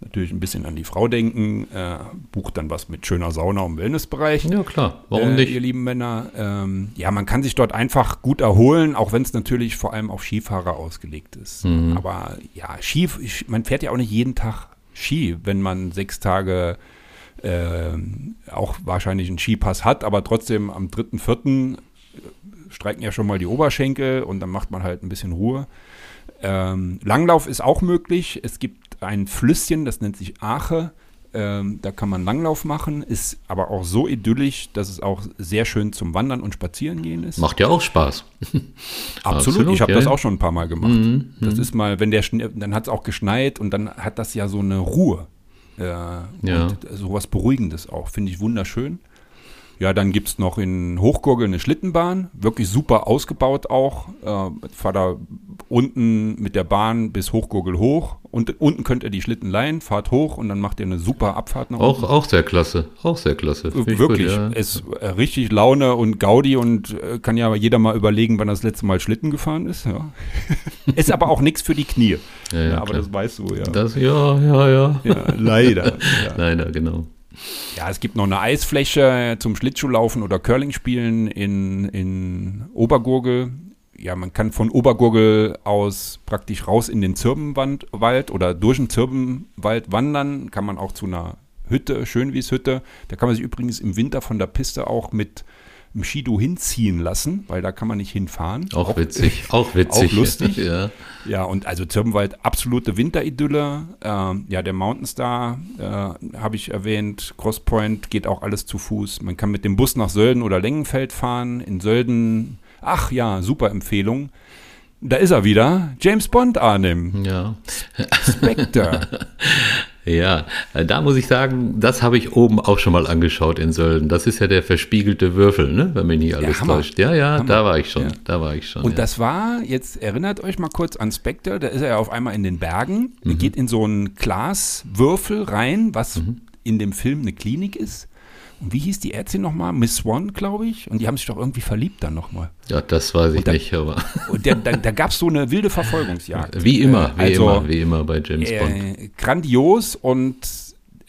B: natürlich ein bisschen an die Frau denken, äh, bucht dann was mit schöner Sauna im Wellnessbereich.
C: Ja, klar. Warum
B: äh,
C: nicht?
B: Ihr lieben Männer. Ähm, ja, man kann sich dort einfach gut erholen, auch wenn es natürlich vor allem auf Skifahrer ausgelegt ist.
C: Mhm.
B: Aber ja, Ski, man fährt ja auch nicht jeden Tag Ski, wenn man sechs Tage ähm, auch wahrscheinlich einen Skipass hat, aber trotzdem am dritten, vierten äh, streiken ja schon mal die Oberschenkel und dann macht man halt ein bisschen Ruhe. Ähm, Langlauf ist auch möglich. Es gibt ein Flüsschen, das nennt sich Ache. Ähm, da kann man Langlauf machen, ist aber auch so idyllisch, dass es auch sehr schön zum Wandern und Spazieren gehen ist.
C: Macht ja auch Spaß. [LAUGHS]
B: Absolut,
C: Absolut,
B: ich habe
C: ja.
B: das auch schon ein paar Mal gemacht. Das ist mal, wenn der Schnee, dann hat es auch geschneit und dann hat das ja so eine Ruhe. Äh,
C: Ja.
B: Und sowas Beruhigendes auch, finde ich wunderschön. Ja, dann gibt es noch in Hochgurgel eine Schlittenbahn, wirklich super ausgebaut auch. Äh, fahr da unten mit der Bahn bis Hochgurgel hoch und unten könnt ihr die Schlitten leihen, fahrt hoch und dann macht ihr eine super Abfahrt nach
C: Auch, auch sehr klasse. Auch sehr klasse. Finde ich
B: Wirklich,
C: gut, ja.
B: ist äh, richtig Laune und Gaudi und äh, kann ja jeder mal überlegen, wann das letzte Mal Schlitten gefahren ist. Ja. [LAUGHS] ist aber auch nichts für die Knie.
C: Ja, ja,
B: aber
C: klar.
B: das weißt du ja.
C: Das, ja, ja, ja.
B: ja leider. [LAUGHS] Ja.
C: Leider, genau.
B: ja, es gibt noch eine Eisfläche zum Schlittschuhlaufen oder Curling spielen in, in Obergurgel. Ja, man kann von Obergurgel aus praktisch raus in den Zirbenwald oder durch den Zirbenwald wandern. Kann man auch zu einer Hütte, Schönwies-Hütte. Da kann man sich übrigens im Winter von der Piste auch mit dem Skido hinziehen lassen, weil da kann man nicht hinfahren.
C: Auch, witzig. [LAUGHS] Auch witzig.
B: auch lustig. [LAUGHS]
C: ja.
B: Ja, und also Zirbenwald, absolute Winteridylle. Ähm, ja, der Mountain Star äh, habe ich erwähnt. Crosspoint geht auch alles zu Fuß. Man kann mit dem Bus nach Sölden oder Lengenfeld fahren. In Sölden, ach ja, super Empfehlung. Da ist er wieder. James Bond, Arnim.
C: Ja.
B: Spectre. [LAUGHS]
C: Ja, da muss ich sagen, das habe ich oben auch schon mal angeschaut in Sölden. Das ist ja der verspiegelte Würfel, ne? wenn mich nicht alles
B: Hammer.
C: täuscht. Ja, ja,
B: Hammer.
C: da war ich schon.
B: Ja.
C: Da war ich schon.
B: Und
C: ja.
B: das war, jetzt erinnert euch mal kurz an Spectre, da ist er ja auf einmal in den Bergen,
C: Mhm.
B: geht in so einen Glaswürfel rein, was
C: Mhm.
B: in dem Film eine Klinik ist. Und wie hieß die Ärztin nochmal? Miss Swan, glaube ich. Und die haben sich doch irgendwie verliebt dann nochmal.
C: ja, das weiß ich
B: da-
C: nicht, aber [LAUGHS]
B: Und der, da, da gab es so eine wilde Verfolgungsjagd.
C: wie immer, wie
B: Äh, also,
C: immer, wie immer bei James Bond.
B: Äh, grandios und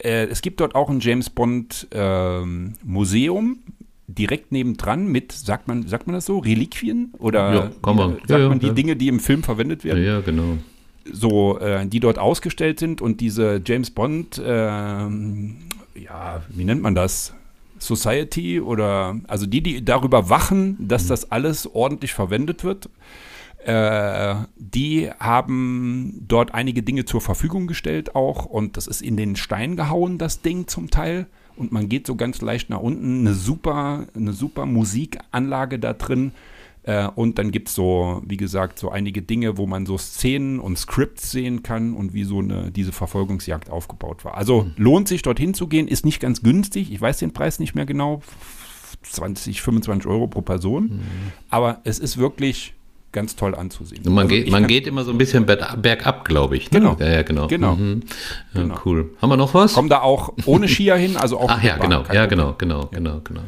B: äh, es gibt dort auch ein James Bond ähm, Museum direkt nebendran mit, sagt man, sagt man das so, Reliquien oder
C: Ja, kann man.
B: sagt
C: Ja, ja,
B: man die. Dinge, die im Film verwendet werden,
C: ja, genau.
B: so äh, die dort ausgestellt sind und diese James Bond, ähm, ja, wie nennt man das? Society oder also die, die darüber wachen, dass
C: Mhm.
B: das alles ordentlich verwendet wird, äh, die haben dort einige Dinge zur Verfügung gestellt auch und das ist in den Stein gehauen, das Ding zum Teil. Und man geht so ganz leicht nach unten, eine super, eine super Musikanlage da drin. Äh, und dann gibt es so, wie gesagt, so einige Dinge, wo man so Szenen und Scripts sehen kann und wie so eine, diese Verfolgungsjagd aufgebaut war. Also lohnt sich dorthin zu gehen, ist nicht ganz günstig. Ich weiß den Preis nicht mehr genau. 20, 25 Euro pro Person. Aber es ist wirklich ganz toll anzusehen.
C: Und man,
B: Also
C: geht, man geht immer so ein bisschen berg- bergab, glaube ich. Ne?
B: Genau.
C: Ja, ja, genau.
B: Genau.
C: Mhm. Ja,
B: Genau.
C: Cool. Haben wir noch was?
B: Komm da auch ohne Skier hin, also auch
C: Ach ja,
B: Bahn,
C: genau.
B: kein
C: Ja, genau, genau, genau, genau.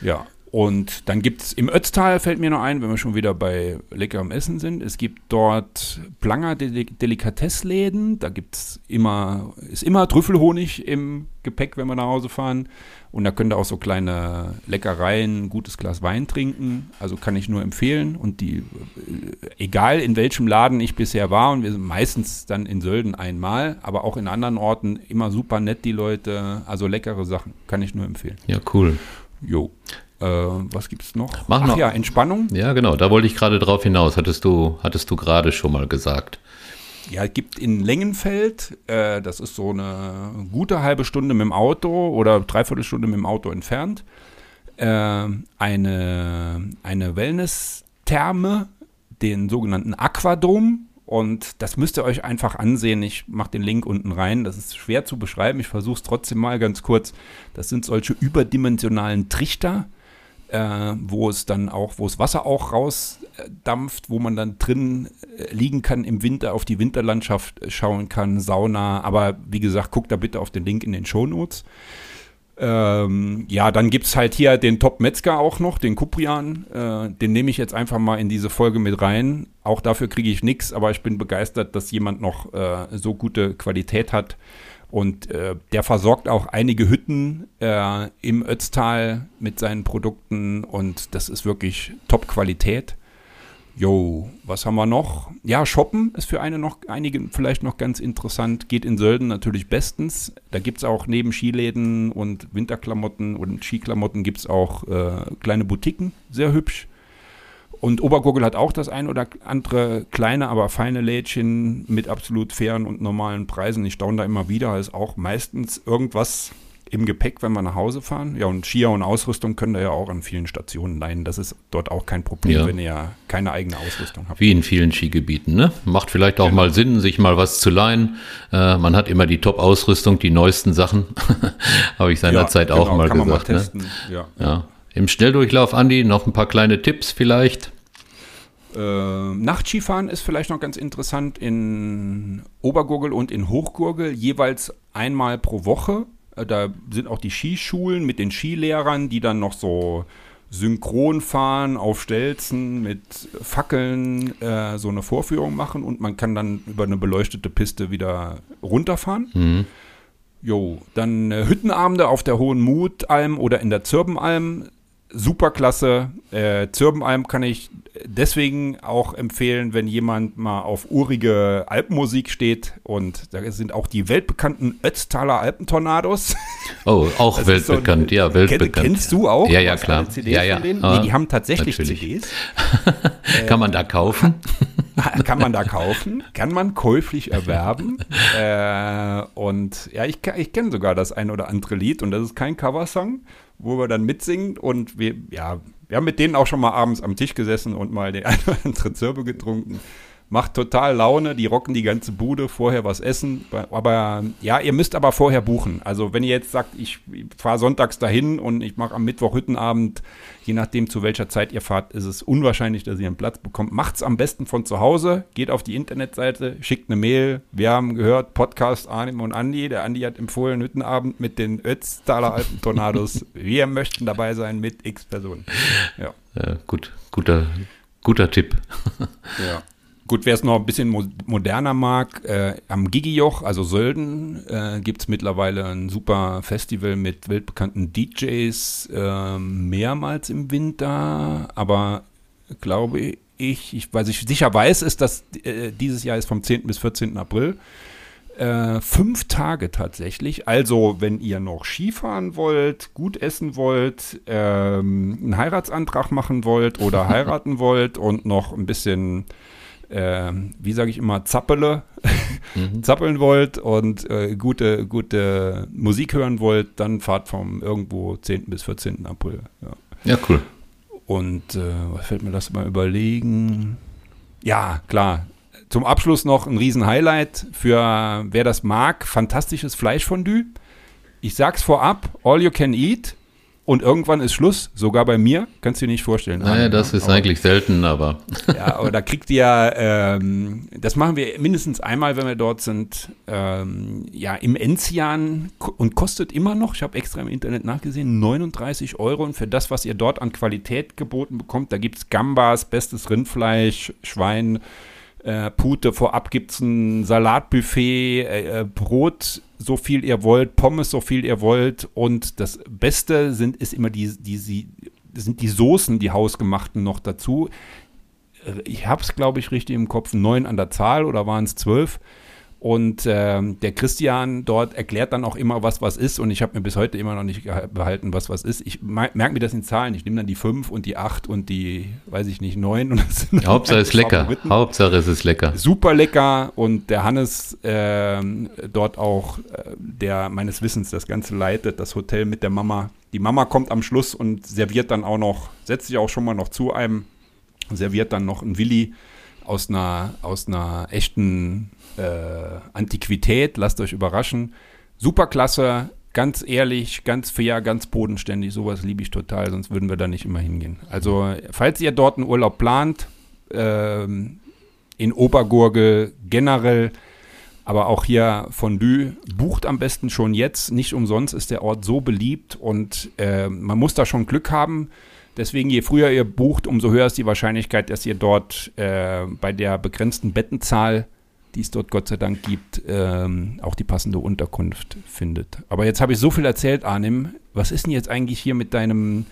B: Ja, und dann gibt es im Ötztal, fällt mir noch ein, wenn wir schon wieder bei leckerem Essen sind, es gibt dort Planger Deli Delikatessläden, da gibt's immer, ist immer Trüffelhonig im Gepäck, wenn wir nach Hause fahren. Und da könnt ihr auch so kleine Leckereien, ein gutes Glas Wein trinken. Also kann ich nur empfehlen. Und die, äh, egal in welchem Laden ich bisher war, und wir sind meistens dann in Sölden einmal, aber auch in anderen Orten immer super nett, die Leute. Also leckere Sachen, kann ich nur empfehlen.
C: Ja, cool.
B: Jo. Äh, was gibt's noch?
C: Mach
B: Ach
C: noch.
B: ja, Entspannung.
C: Ja, genau. Da wollte ich gerade drauf hinaus. Hattest du, hattest du gerade schon mal gesagt.
B: Ja, es gibt in Längenfeld, äh, das ist so eine gute halbe Stunde mit dem Auto oder dreiviertel Stunde mit dem Auto entfernt, äh, eine, eine Wellness-Therme, den sogenannten Aquadom. Und das müsst ihr euch einfach ansehen. Ich mache den Link unten rein. Das ist schwer zu beschreiben. Ich versuche es trotzdem mal ganz kurz. Das sind solche überdimensionalen Trichter, äh, wo es dann auch, wo es Wasser auch rausdampft, wo man dann drin äh, liegen kann im Winter, auf die Winterlandschaft äh, schauen kann, Sauna. Aber wie gesagt, guckt da bitte auf den Link in den Shownotes. Ähm, ja, dann gibt es halt hier den Top-Metzger auch noch, den Kuprian. Äh, den nehme ich jetzt einfach mal in diese Folge mit rein. Auch dafür kriege ich nichts, aber ich bin begeistert, dass jemand noch äh, so gute Qualität hat. Und äh, der versorgt auch einige Hütten äh, im Ötztal mit seinen Produkten und das ist wirklich Top-Qualität. Jo, was haben wir noch? Ja, Shoppen ist für eine noch, einige vielleicht noch ganz interessant. Geht in Sölden natürlich bestens. Da gibt es auch neben Skiläden und Winterklamotten und Skiklamotten gibt es auch äh, kleine Boutiquen, sehr hübsch. Und Obergurgel hat auch das ein oder andere kleine, aber feine Lädchen mit absolut fairen und normalen Preisen. Ich staune da immer wieder, ist auch meistens irgendwas im Gepäck, wenn wir nach Hause fahren. Ja, und Skier und Ausrüstung können da ja auch an vielen Stationen leihen. Das ist dort auch kein Problem,
C: Ja.
B: wenn ihr keine eigene Ausrüstung habt.
C: Wie in vielen Skigebieten, ne? Macht vielleicht auch
B: Genau.
C: mal Sinn, sich mal was zu leihen. Äh, man hat immer die Top-Ausrüstung, die neuesten Sachen. [LAUGHS] Habe ich seinerzeit
B: Ja,
C: auch
B: genau,
C: mal
B: kann
C: gesagt.
B: Mal
C: ne?
B: Ja.
C: Im Schnelldurchlauf, Andi, noch ein paar kleine Tipps vielleicht.
B: Äh, Nachtskifahren ist vielleicht noch ganz interessant in Obergurgel und in Hochgurgel, jeweils einmal pro Woche. Äh, da sind auch die Skischulen mit den Skilehrern, die dann noch so synchron fahren auf Stelzen mit Fackeln äh, so eine Vorführung machen und man kann dann über eine beleuchtete Piste wieder runterfahren.
C: Mhm.
B: Jo, dann äh, Hüttenabende auf der Hohen Mutalm oder in der Zirbenalm. Superklasse. Äh, Zirbenalm kann ich deswegen auch empfehlen, wenn jemand mal auf urige Alpenmusik steht. Und da sind auch die weltbekannten Ötztaler Alpentornados. [LAUGHS]
C: Oh, auch weltbekannt, so ein, ja, weltbekannt.
B: Kennst du auch?
C: Ja, ja, klar.
B: CDs
C: ja, ja.
B: Nee, die haben tatsächlich
C: Natürlich.
B: CDs. [LAUGHS]
C: Kann man da kaufen? [LAUGHS]
B: kann man da kaufen, kann man käuflich erwerben. äh, und ja, ich, ich kenne sogar das ein oder andere Lied und das ist kein Coversong, wo wir dann mitsingen und wir, ja, wir haben mit denen auch schon mal abends am Tisch gesessen und mal die [LAUGHS] eine oder andere Zirbe getrunken. Macht total Laune, die rocken die ganze Bude, vorher was essen. Aber ja, ihr müsst aber vorher buchen. Also wenn ihr jetzt sagt, ich fahre sonntags dahin und ich mache am Mittwoch Hüttenabend, je nachdem zu welcher Zeit ihr fahrt, ist es unwahrscheinlich, dass ihr einen Platz bekommt. Macht's am besten von zu Hause, geht auf die Internetseite, schickt eine Mail. Wir haben gehört, Podcast Arnim und Andi. Der Andi hat empfohlen, Hüttenabend mit den Ötztaler Alpen Tornados. [LAUGHS] Wir möchten dabei sein mit X Personen. Ja.
C: Ja, gut, guter, guter Tipp.
B: Ja. Gut, wer es noch ein bisschen mo moderner mag, äh, am Gigijoch, also Sölden, äh, gibt es mittlerweile ein super Festival mit weltbekannten DJs äh, mehrmals im Winter. Aber glaube ich, ich, was ich sicher weiß, ist, dass äh, dieses Jahr ist vom 10. bis 14. April. Äh, fünf Tage tatsächlich. Also, wenn ihr noch Skifahren wollt, gut essen wollt, ähm, einen Heiratsantrag machen wollt oder [LAUGHS] heiraten wollt und noch ein bisschen äh, wie sage ich immer, Zappele,
C: Mhm. [LAUGHS]
B: zappeln wollt und äh, gute, gute Musik hören wollt, dann fahrt vom irgendwo 10. bis 14. April. Ja.
C: Ja, cool.
B: Und äh, was fällt mir das mal überlegen? Ja, klar. Zum Abschluss noch ein Riesen-Highlight für wer das mag. Fantastisches Fleischfondue. Ich sag's vorab, all you can eat. Und irgendwann ist Schluss, sogar bei mir. Kannst du dir nicht vorstellen.
C: Naja, das ist
B: Aber-
C: eigentlich selten, aber [LAUGHS]
B: ja, aber da kriegt ihr, ähm, das machen wir mindestens einmal, wenn wir dort sind, ähm, ja, im Enzian und kostet immer noch, ich habe extra im Internet nachgesehen, 39 Euro. Und für das, was ihr dort an Qualität geboten bekommt, da gibt es Gambas, bestes Rindfleisch, Schwein, äh, Pute, vorab gibt es ein Salatbuffet, äh, äh, Brot, so viel ihr wollt, Pommes, so viel ihr wollt. Und das Beste sind, ist immer die, die, die, sind die Soßen, die hausgemachten noch dazu ich habe es, glaube ich, richtig im Kopf, neun an der Zahl oder waren es zwölf. Und ähm, der Christian dort erklärt dann auch immer, was was ist. Und ich habe mir bis heute immer noch nicht behalten, was was ist. Ich merke mir das in Zahlen. Ich nehme dann die fünf und die acht und die, weiß ich nicht, neun. Und das sind
C: Hauptsache es ist lecker. Hauptsache es ist lecker.
B: Super lecker und der Hannes ähm, dort auch, äh, der meines Wissens das Ganze leitet, das Hotel mit der Mama. Die Mama kommt am Schluss und serviert dann auch noch, setzt sich auch schon mal noch zu einem, serviert dann noch ein Willi aus einer, aus einer echten äh, Antiquität. Lasst euch überraschen. Super klasse, ganz ehrlich, ganz fair, ganz bodenständig. Sowas liebe ich total, sonst würden wir da nicht immer hingehen. Also, falls ihr dort einen Urlaub plant, ähm, in Obergurgel generell, aber auch hier Fondue, bucht am besten schon jetzt. Nicht umsonst ist der Ort so beliebt und äh, man muss da schon Glück haben. Deswegen, je früher ihr bucht, umso höher ist die Wahrscheinlichkeit, dass ihr dort äh, bei der begrenzten Bettenzahl, die es dort Gott sei Dank gibt, ähm, auch die passende Unterkunft findet. Aber jetzt habe ich so viel erzählt, Arnim. Was ist denn jetzt eigentlich hier mit deinem,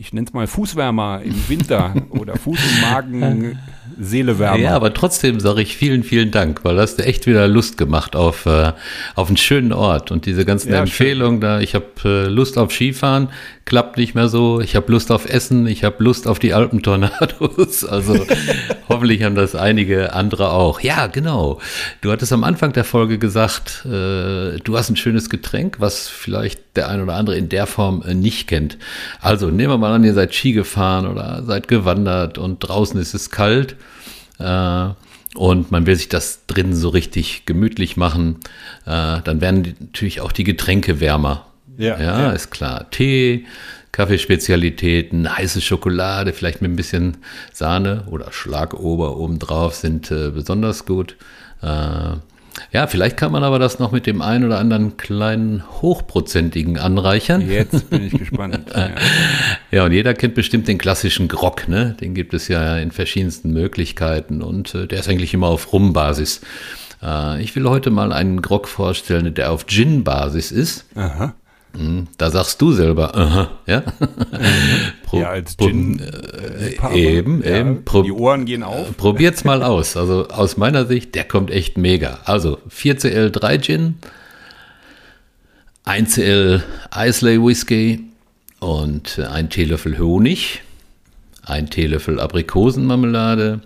B: ich nenne es mal Fußwärmer im Winter [LAUGHS] oder Fuß- und Magen, Seelewärmer?
C: Ja, aber trotzdem sage ich vielen, vielen Dank, weil das hast echt wieder Lust gemacht auf, äh, auf einen schönen Ort und diese ganzen
B: Ja,
C: Empfehlungen da. Ich habe äh, Lust auf Skifahren, klappt nicht mehr so. Ich habe Lust auf Essen, ich habe Lust auf die Alpentornados. [LAUGHS] Also [LAUGHS] hoffentlich haben das einige andere auch. Ja, genau. Du hattest am Anfang der Folge gesagt, äh, du hast ein schönes Getränk, was vielleicht der ein oder andere in der Form äh, nicht kennt. Also nehmen wir mal an, ihr seid Ski gefahren oder seid gewandert und draußen ist es kalt. Äh, und man will sich das drinnen so richtig gemütlich machen, äh, dann werden die, natürlich auch die Getränke wärmer. Ja, ja, ja. ist klar. Tee, Kaffeespezialitäten, heiße Schokolade, vielleicht mit ein bisschen Sahne oder Schlagober obendrauf sind äh, besonders gut. Äh, ja, vielleicht kann man aber das noch mit dem einen oder anderen kleinen hochprozentigen anreichern.
B: Jetzt bin ich gespannt. [LAUGHS]
C: ja. ja, und jeder kennt bestimmt den klassischen Grog, ne? Den gibt es ja in verschiedensten Möglichkeiten und äh, der ist eigentlich immer auf Rum-Basis. Äh, ich will heute mal einen Grog vorstellen, der auf Gin-Basis ist. Aha. Hm, da sagst du selber, aha, ja? [LAUGHS]
B: Pro, ja, als Gin.
C: Äh, eben, ja, eben.
B: Pro, die Ohren gehen auf. [LAUGHS]
C: Probiert's mal aus. Also aus meiner Sicht, der kommt echt mega. Also 4CL 3 Gin, 1CL Islay Whisky und ein Teelöffel Honig, ein Teelöffel Aprikosenmarmelade,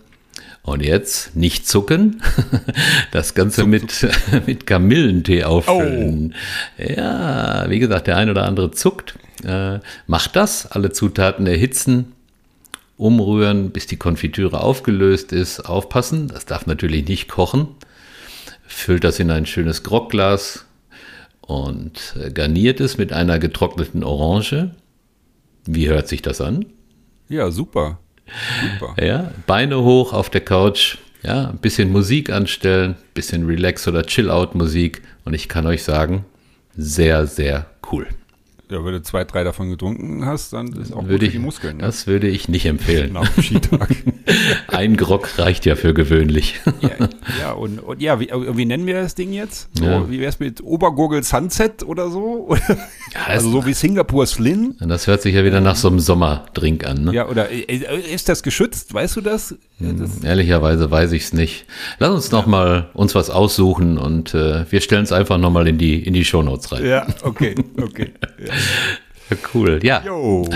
C: und jetzt nicht zucken, [LAUGHS] das Ganze zuck, mit, zuck. [LAUGHS] mit Kamillentee auffüllen. Oh. Ja, wie gesagt, der ein oder andere zuckt. Äh, macht das, alle Zutaten erhitzen, umrühren, bis die Konfitüre aufgelöst ist. Aufpassen, das darf natürlich nicht kochen. Füllt das in ein schönes Grogglas und äh, garniert es mit einer getrockneten Orange. Wie hört sich das an?
B: Ja, super.
C: Super. Ja, Beine hoch auf der Couch, ja, ein bisschen Musik anstellen, ein bisschen Relax- oder Chill-Out-Musik und ich kann euch sagen, sehr, sehr cool.
B: Ja, wenn du zwei, drei davon getrunken hast, dann ist auch
C: würde gut
B: für
C: ich,
B: die Muskeln.
C: Ne? Das würde ich nicht empfehlen. Nach dem Skitag. [LAUGHS] Ein Grog reicht ja für gewöhnlich.
B: Ja, ja und, und, ja, wie, wie, nennen wir das Ding jetzt? So, ja. Wie wäre es mit Obergurgel Sunset oder so? [LAUGHS] Oder, ja, also so wie Singapur Slim?
C: Das hört sich ja wieder nach so einem Sommerdrink an. Ne?
B: Ja, oder äh, ist das geschützt? Weißt du das?
C: Hm,
B: das
C: ehrlicherweise weiß ich es nicht. Lass uns noch mal uns was aussuchen und äh, wir stellen es einfach noch mal in die, in die Shownotes rein.
B: Ja, okay, okay. [LAUGHS] Ja.
C: Cool, ja.
B: Jo.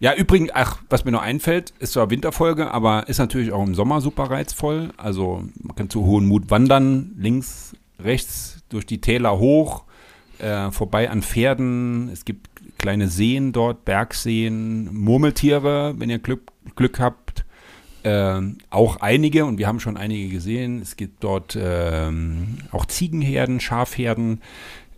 B: Ja, übrigens, ach, was mir noch einfällt, ist zwar Winterfolge, aber ist natürlich auch im Sommer super reizvoll. Also man kann zu hohen Mut wandern, links, rechts, durch die Täler hoch, äh, vorbei an Pferden. Es gibt kleine Seen dort, Bergseen, Murmeltiere, wenn ihr Glück, Glück habt. Äh, auch einige, und wir haben schon einige gesehen. Es gibt dort äh, auch Ziegenherden, Schafherden.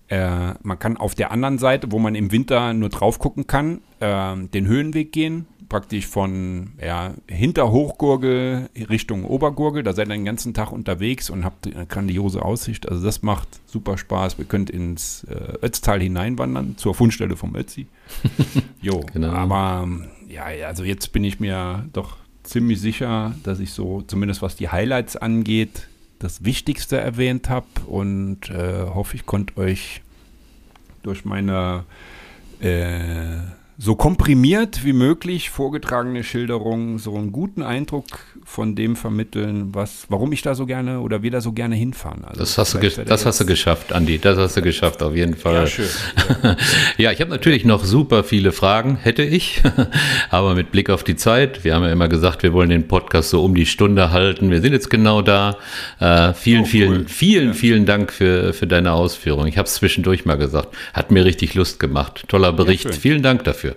B: Äh, man kann auf der anderen Seite, wo man im Winter nur drauf gucken kann, äh, den Höhenweg gehen. Praktisch von ja, hinter Hochgurgel Richtung Obergurgel. Da seid ihr den ganzen Tag unterwegs und habt eine grandiose Aussicht. Also das macht super Spaß. Wir könnt ins äh, Ötztal hineinwandern, zur Fundstelle vom Ötzi. [LAUGHS] jo, genau. aber ja, also jetzt bin ich mir doch ziemlich sicher, dass ich so, zumindest was die Highlights angeht, das Wichtigste erwähnt habe und äh, hoffe, ich konnte euch durch meine äh, so komprimiert wie möglich vorgetragene Schilderung so einen guten Eindruck von dem vermitteln, was, warum ich da so gerne oder wir da so gerne hinfahren.
C: Also das hast, du, das hast du geschafft, Andi. Das hast du geschafft, auf jeden Fall. Ja, schön. Ja, [LAUGHS] ja ich habe natürlich noch super viele Fragen, hätte ich. [LAUGHS] Aber mit Blick auf die Zeit, wir haben ja immer gesagt, wir wollen den Podcast so um die Stunde halten. Wir sind jetzt genau da. Äh, vielen, oh, vielen, cool. vielen, ja. vielen Dank für, für deine Ausführung. Ich habe es zwischendurch mal gesagt. Hat mir richtig Lust gemacht. Toller Bericht. vielen Dank dafür.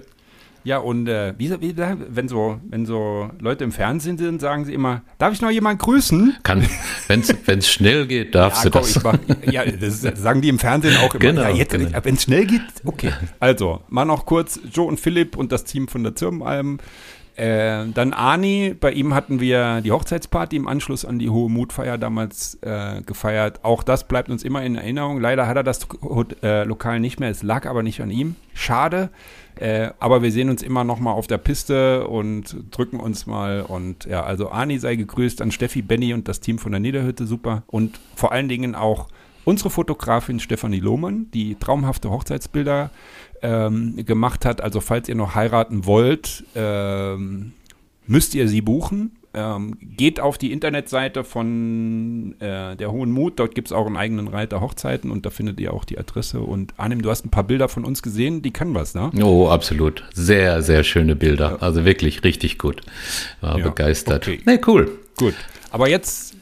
B: Ja, und äh, wie, wie, wenn, so, wenn so Leute im Fernsehen sind, sagen sie immer, darf ich noch jemanden grüßen?
C: Kann, wenn es schnell geht, darfst ja, du das.
B: Mach, ja, das sagen die im Fernsehen auch immer.
C: Genau,
B: ja,
C: genau.
B: wenn es schnell geht, okay. Also, mal noch kurz Joe und Philipp und das Team von der Zirbenalm. Äh, dann Arni, bei ihm hatten wir die Hochzeitsparty im Anschluss an die Hohe Mutfeier damals äh, gefeiert. Auch das bleibt uns immer in Erinnerung. Leider hat er das äh, Lokal nicht mehr. Es lag aber nicht an ihm. Schade. Äh, aber wir sehen uns immer noch mal auf der Piste und drücken uns mal. Und ja, also Ani sei gegrüßt an Steffi, Benny und das Team von der Niederhütte, super. Und vor allen Dingen auch unsere Fotografin Stefanie Lohmann, die traumhafte Hochzeitsbilder ähm, gemacht hat. Also falls ihr noch heiraten wollt, ähm, müsst ihr sie buchen. Ähm, geht auf die Internetseite von äh, der Hohen Mut, dort gibt es auch einen eigenen Reiter Hochzeiten und da findet ihr auch die Adresse. Und Arnim, du hast ein paar Bilder von uns gesehen, die kann was, ne?
C: Oh, absolut. Sehr, sehr schöne Bilder. Also wirklich richtig gut. War ja, begeistert. Okay.
B: Nee, cool. Gut. Aber jetzt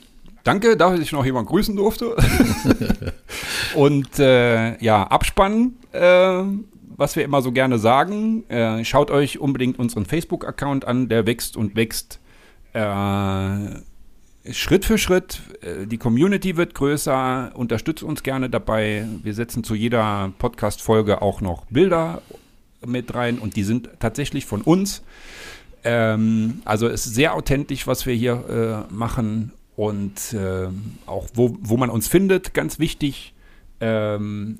B: danke, dass ich noch jemand grüßen durfte. [LAUGHS] und äh, ja, abspannen. Äh, was wir immer so gerne sagen, äh, schaut euch unbedingt unseren Facebook-Account an, der wächst und wächst äh, Schritt für Schritt. Äh, die Community wird größer. Unterstützt uns gerne dabei. Wir setzen zu jeder Podcast-Folge auch noch Bilder mit rein und die sind tatsächlich von uns. Ähm, also es ist sehr authentisch, was wir hier äh, machen und äh, auch wo, wo man uns findet, ganz wichtig. Ähm,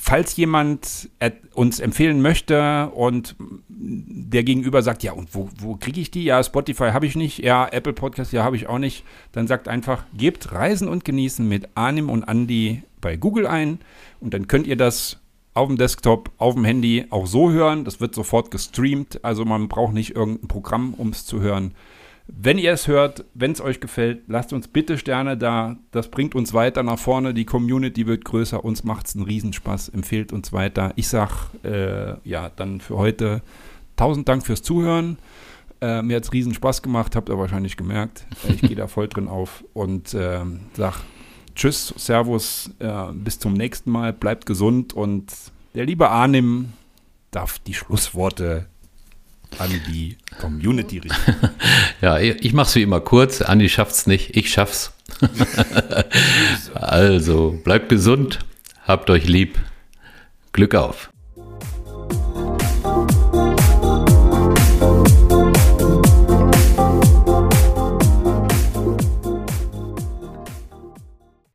B: falls jemand uns empfehlen möchte und der Gegenüber sagt, ja, und wo, wo kriege ich die? Ja, Spotify habe ich nicht, ja, Apple Podcast, ja, habe ich auch nicht, dann sagt einfach, gebt Reisen und Genießen mit Anim und Andy bei Google ein und dann könnt ihr das auf dem Desktop, auf dem Handy auch so hören. Das wird sofort gestreamt, also man braucht nicht irgendein Programm, um es zu hören. Wenn ihr es hört, wenn es euch gefällt, lasst uns bitte Sterne da. Das bringt uns weiter nach vorne. Die Community wird größer. Uns macht es einen Riesenspaß. Empfehlt uns weiter. Ich sag, äh, ja, dann für heute tausend Dank fürs Zuhören. Äh, mir hat es riesen Spaß gemacht, habt ihr wahrscheinlich gemerkt. Äh, ich gehe da voll drin auf und äh, sag Tschüss, Servus, äh, bis zum nächsten Mal. Bleibt gesund und der liebe Arnim darf die Schlussworte an die Community richten. [LAUGHS]
C: ja, ich mache es wie immer kurz. Andi schafft's nicht, ich schaff's. [LAUGHS] also, bleibt gesund, habt euch lieb. Glück auf.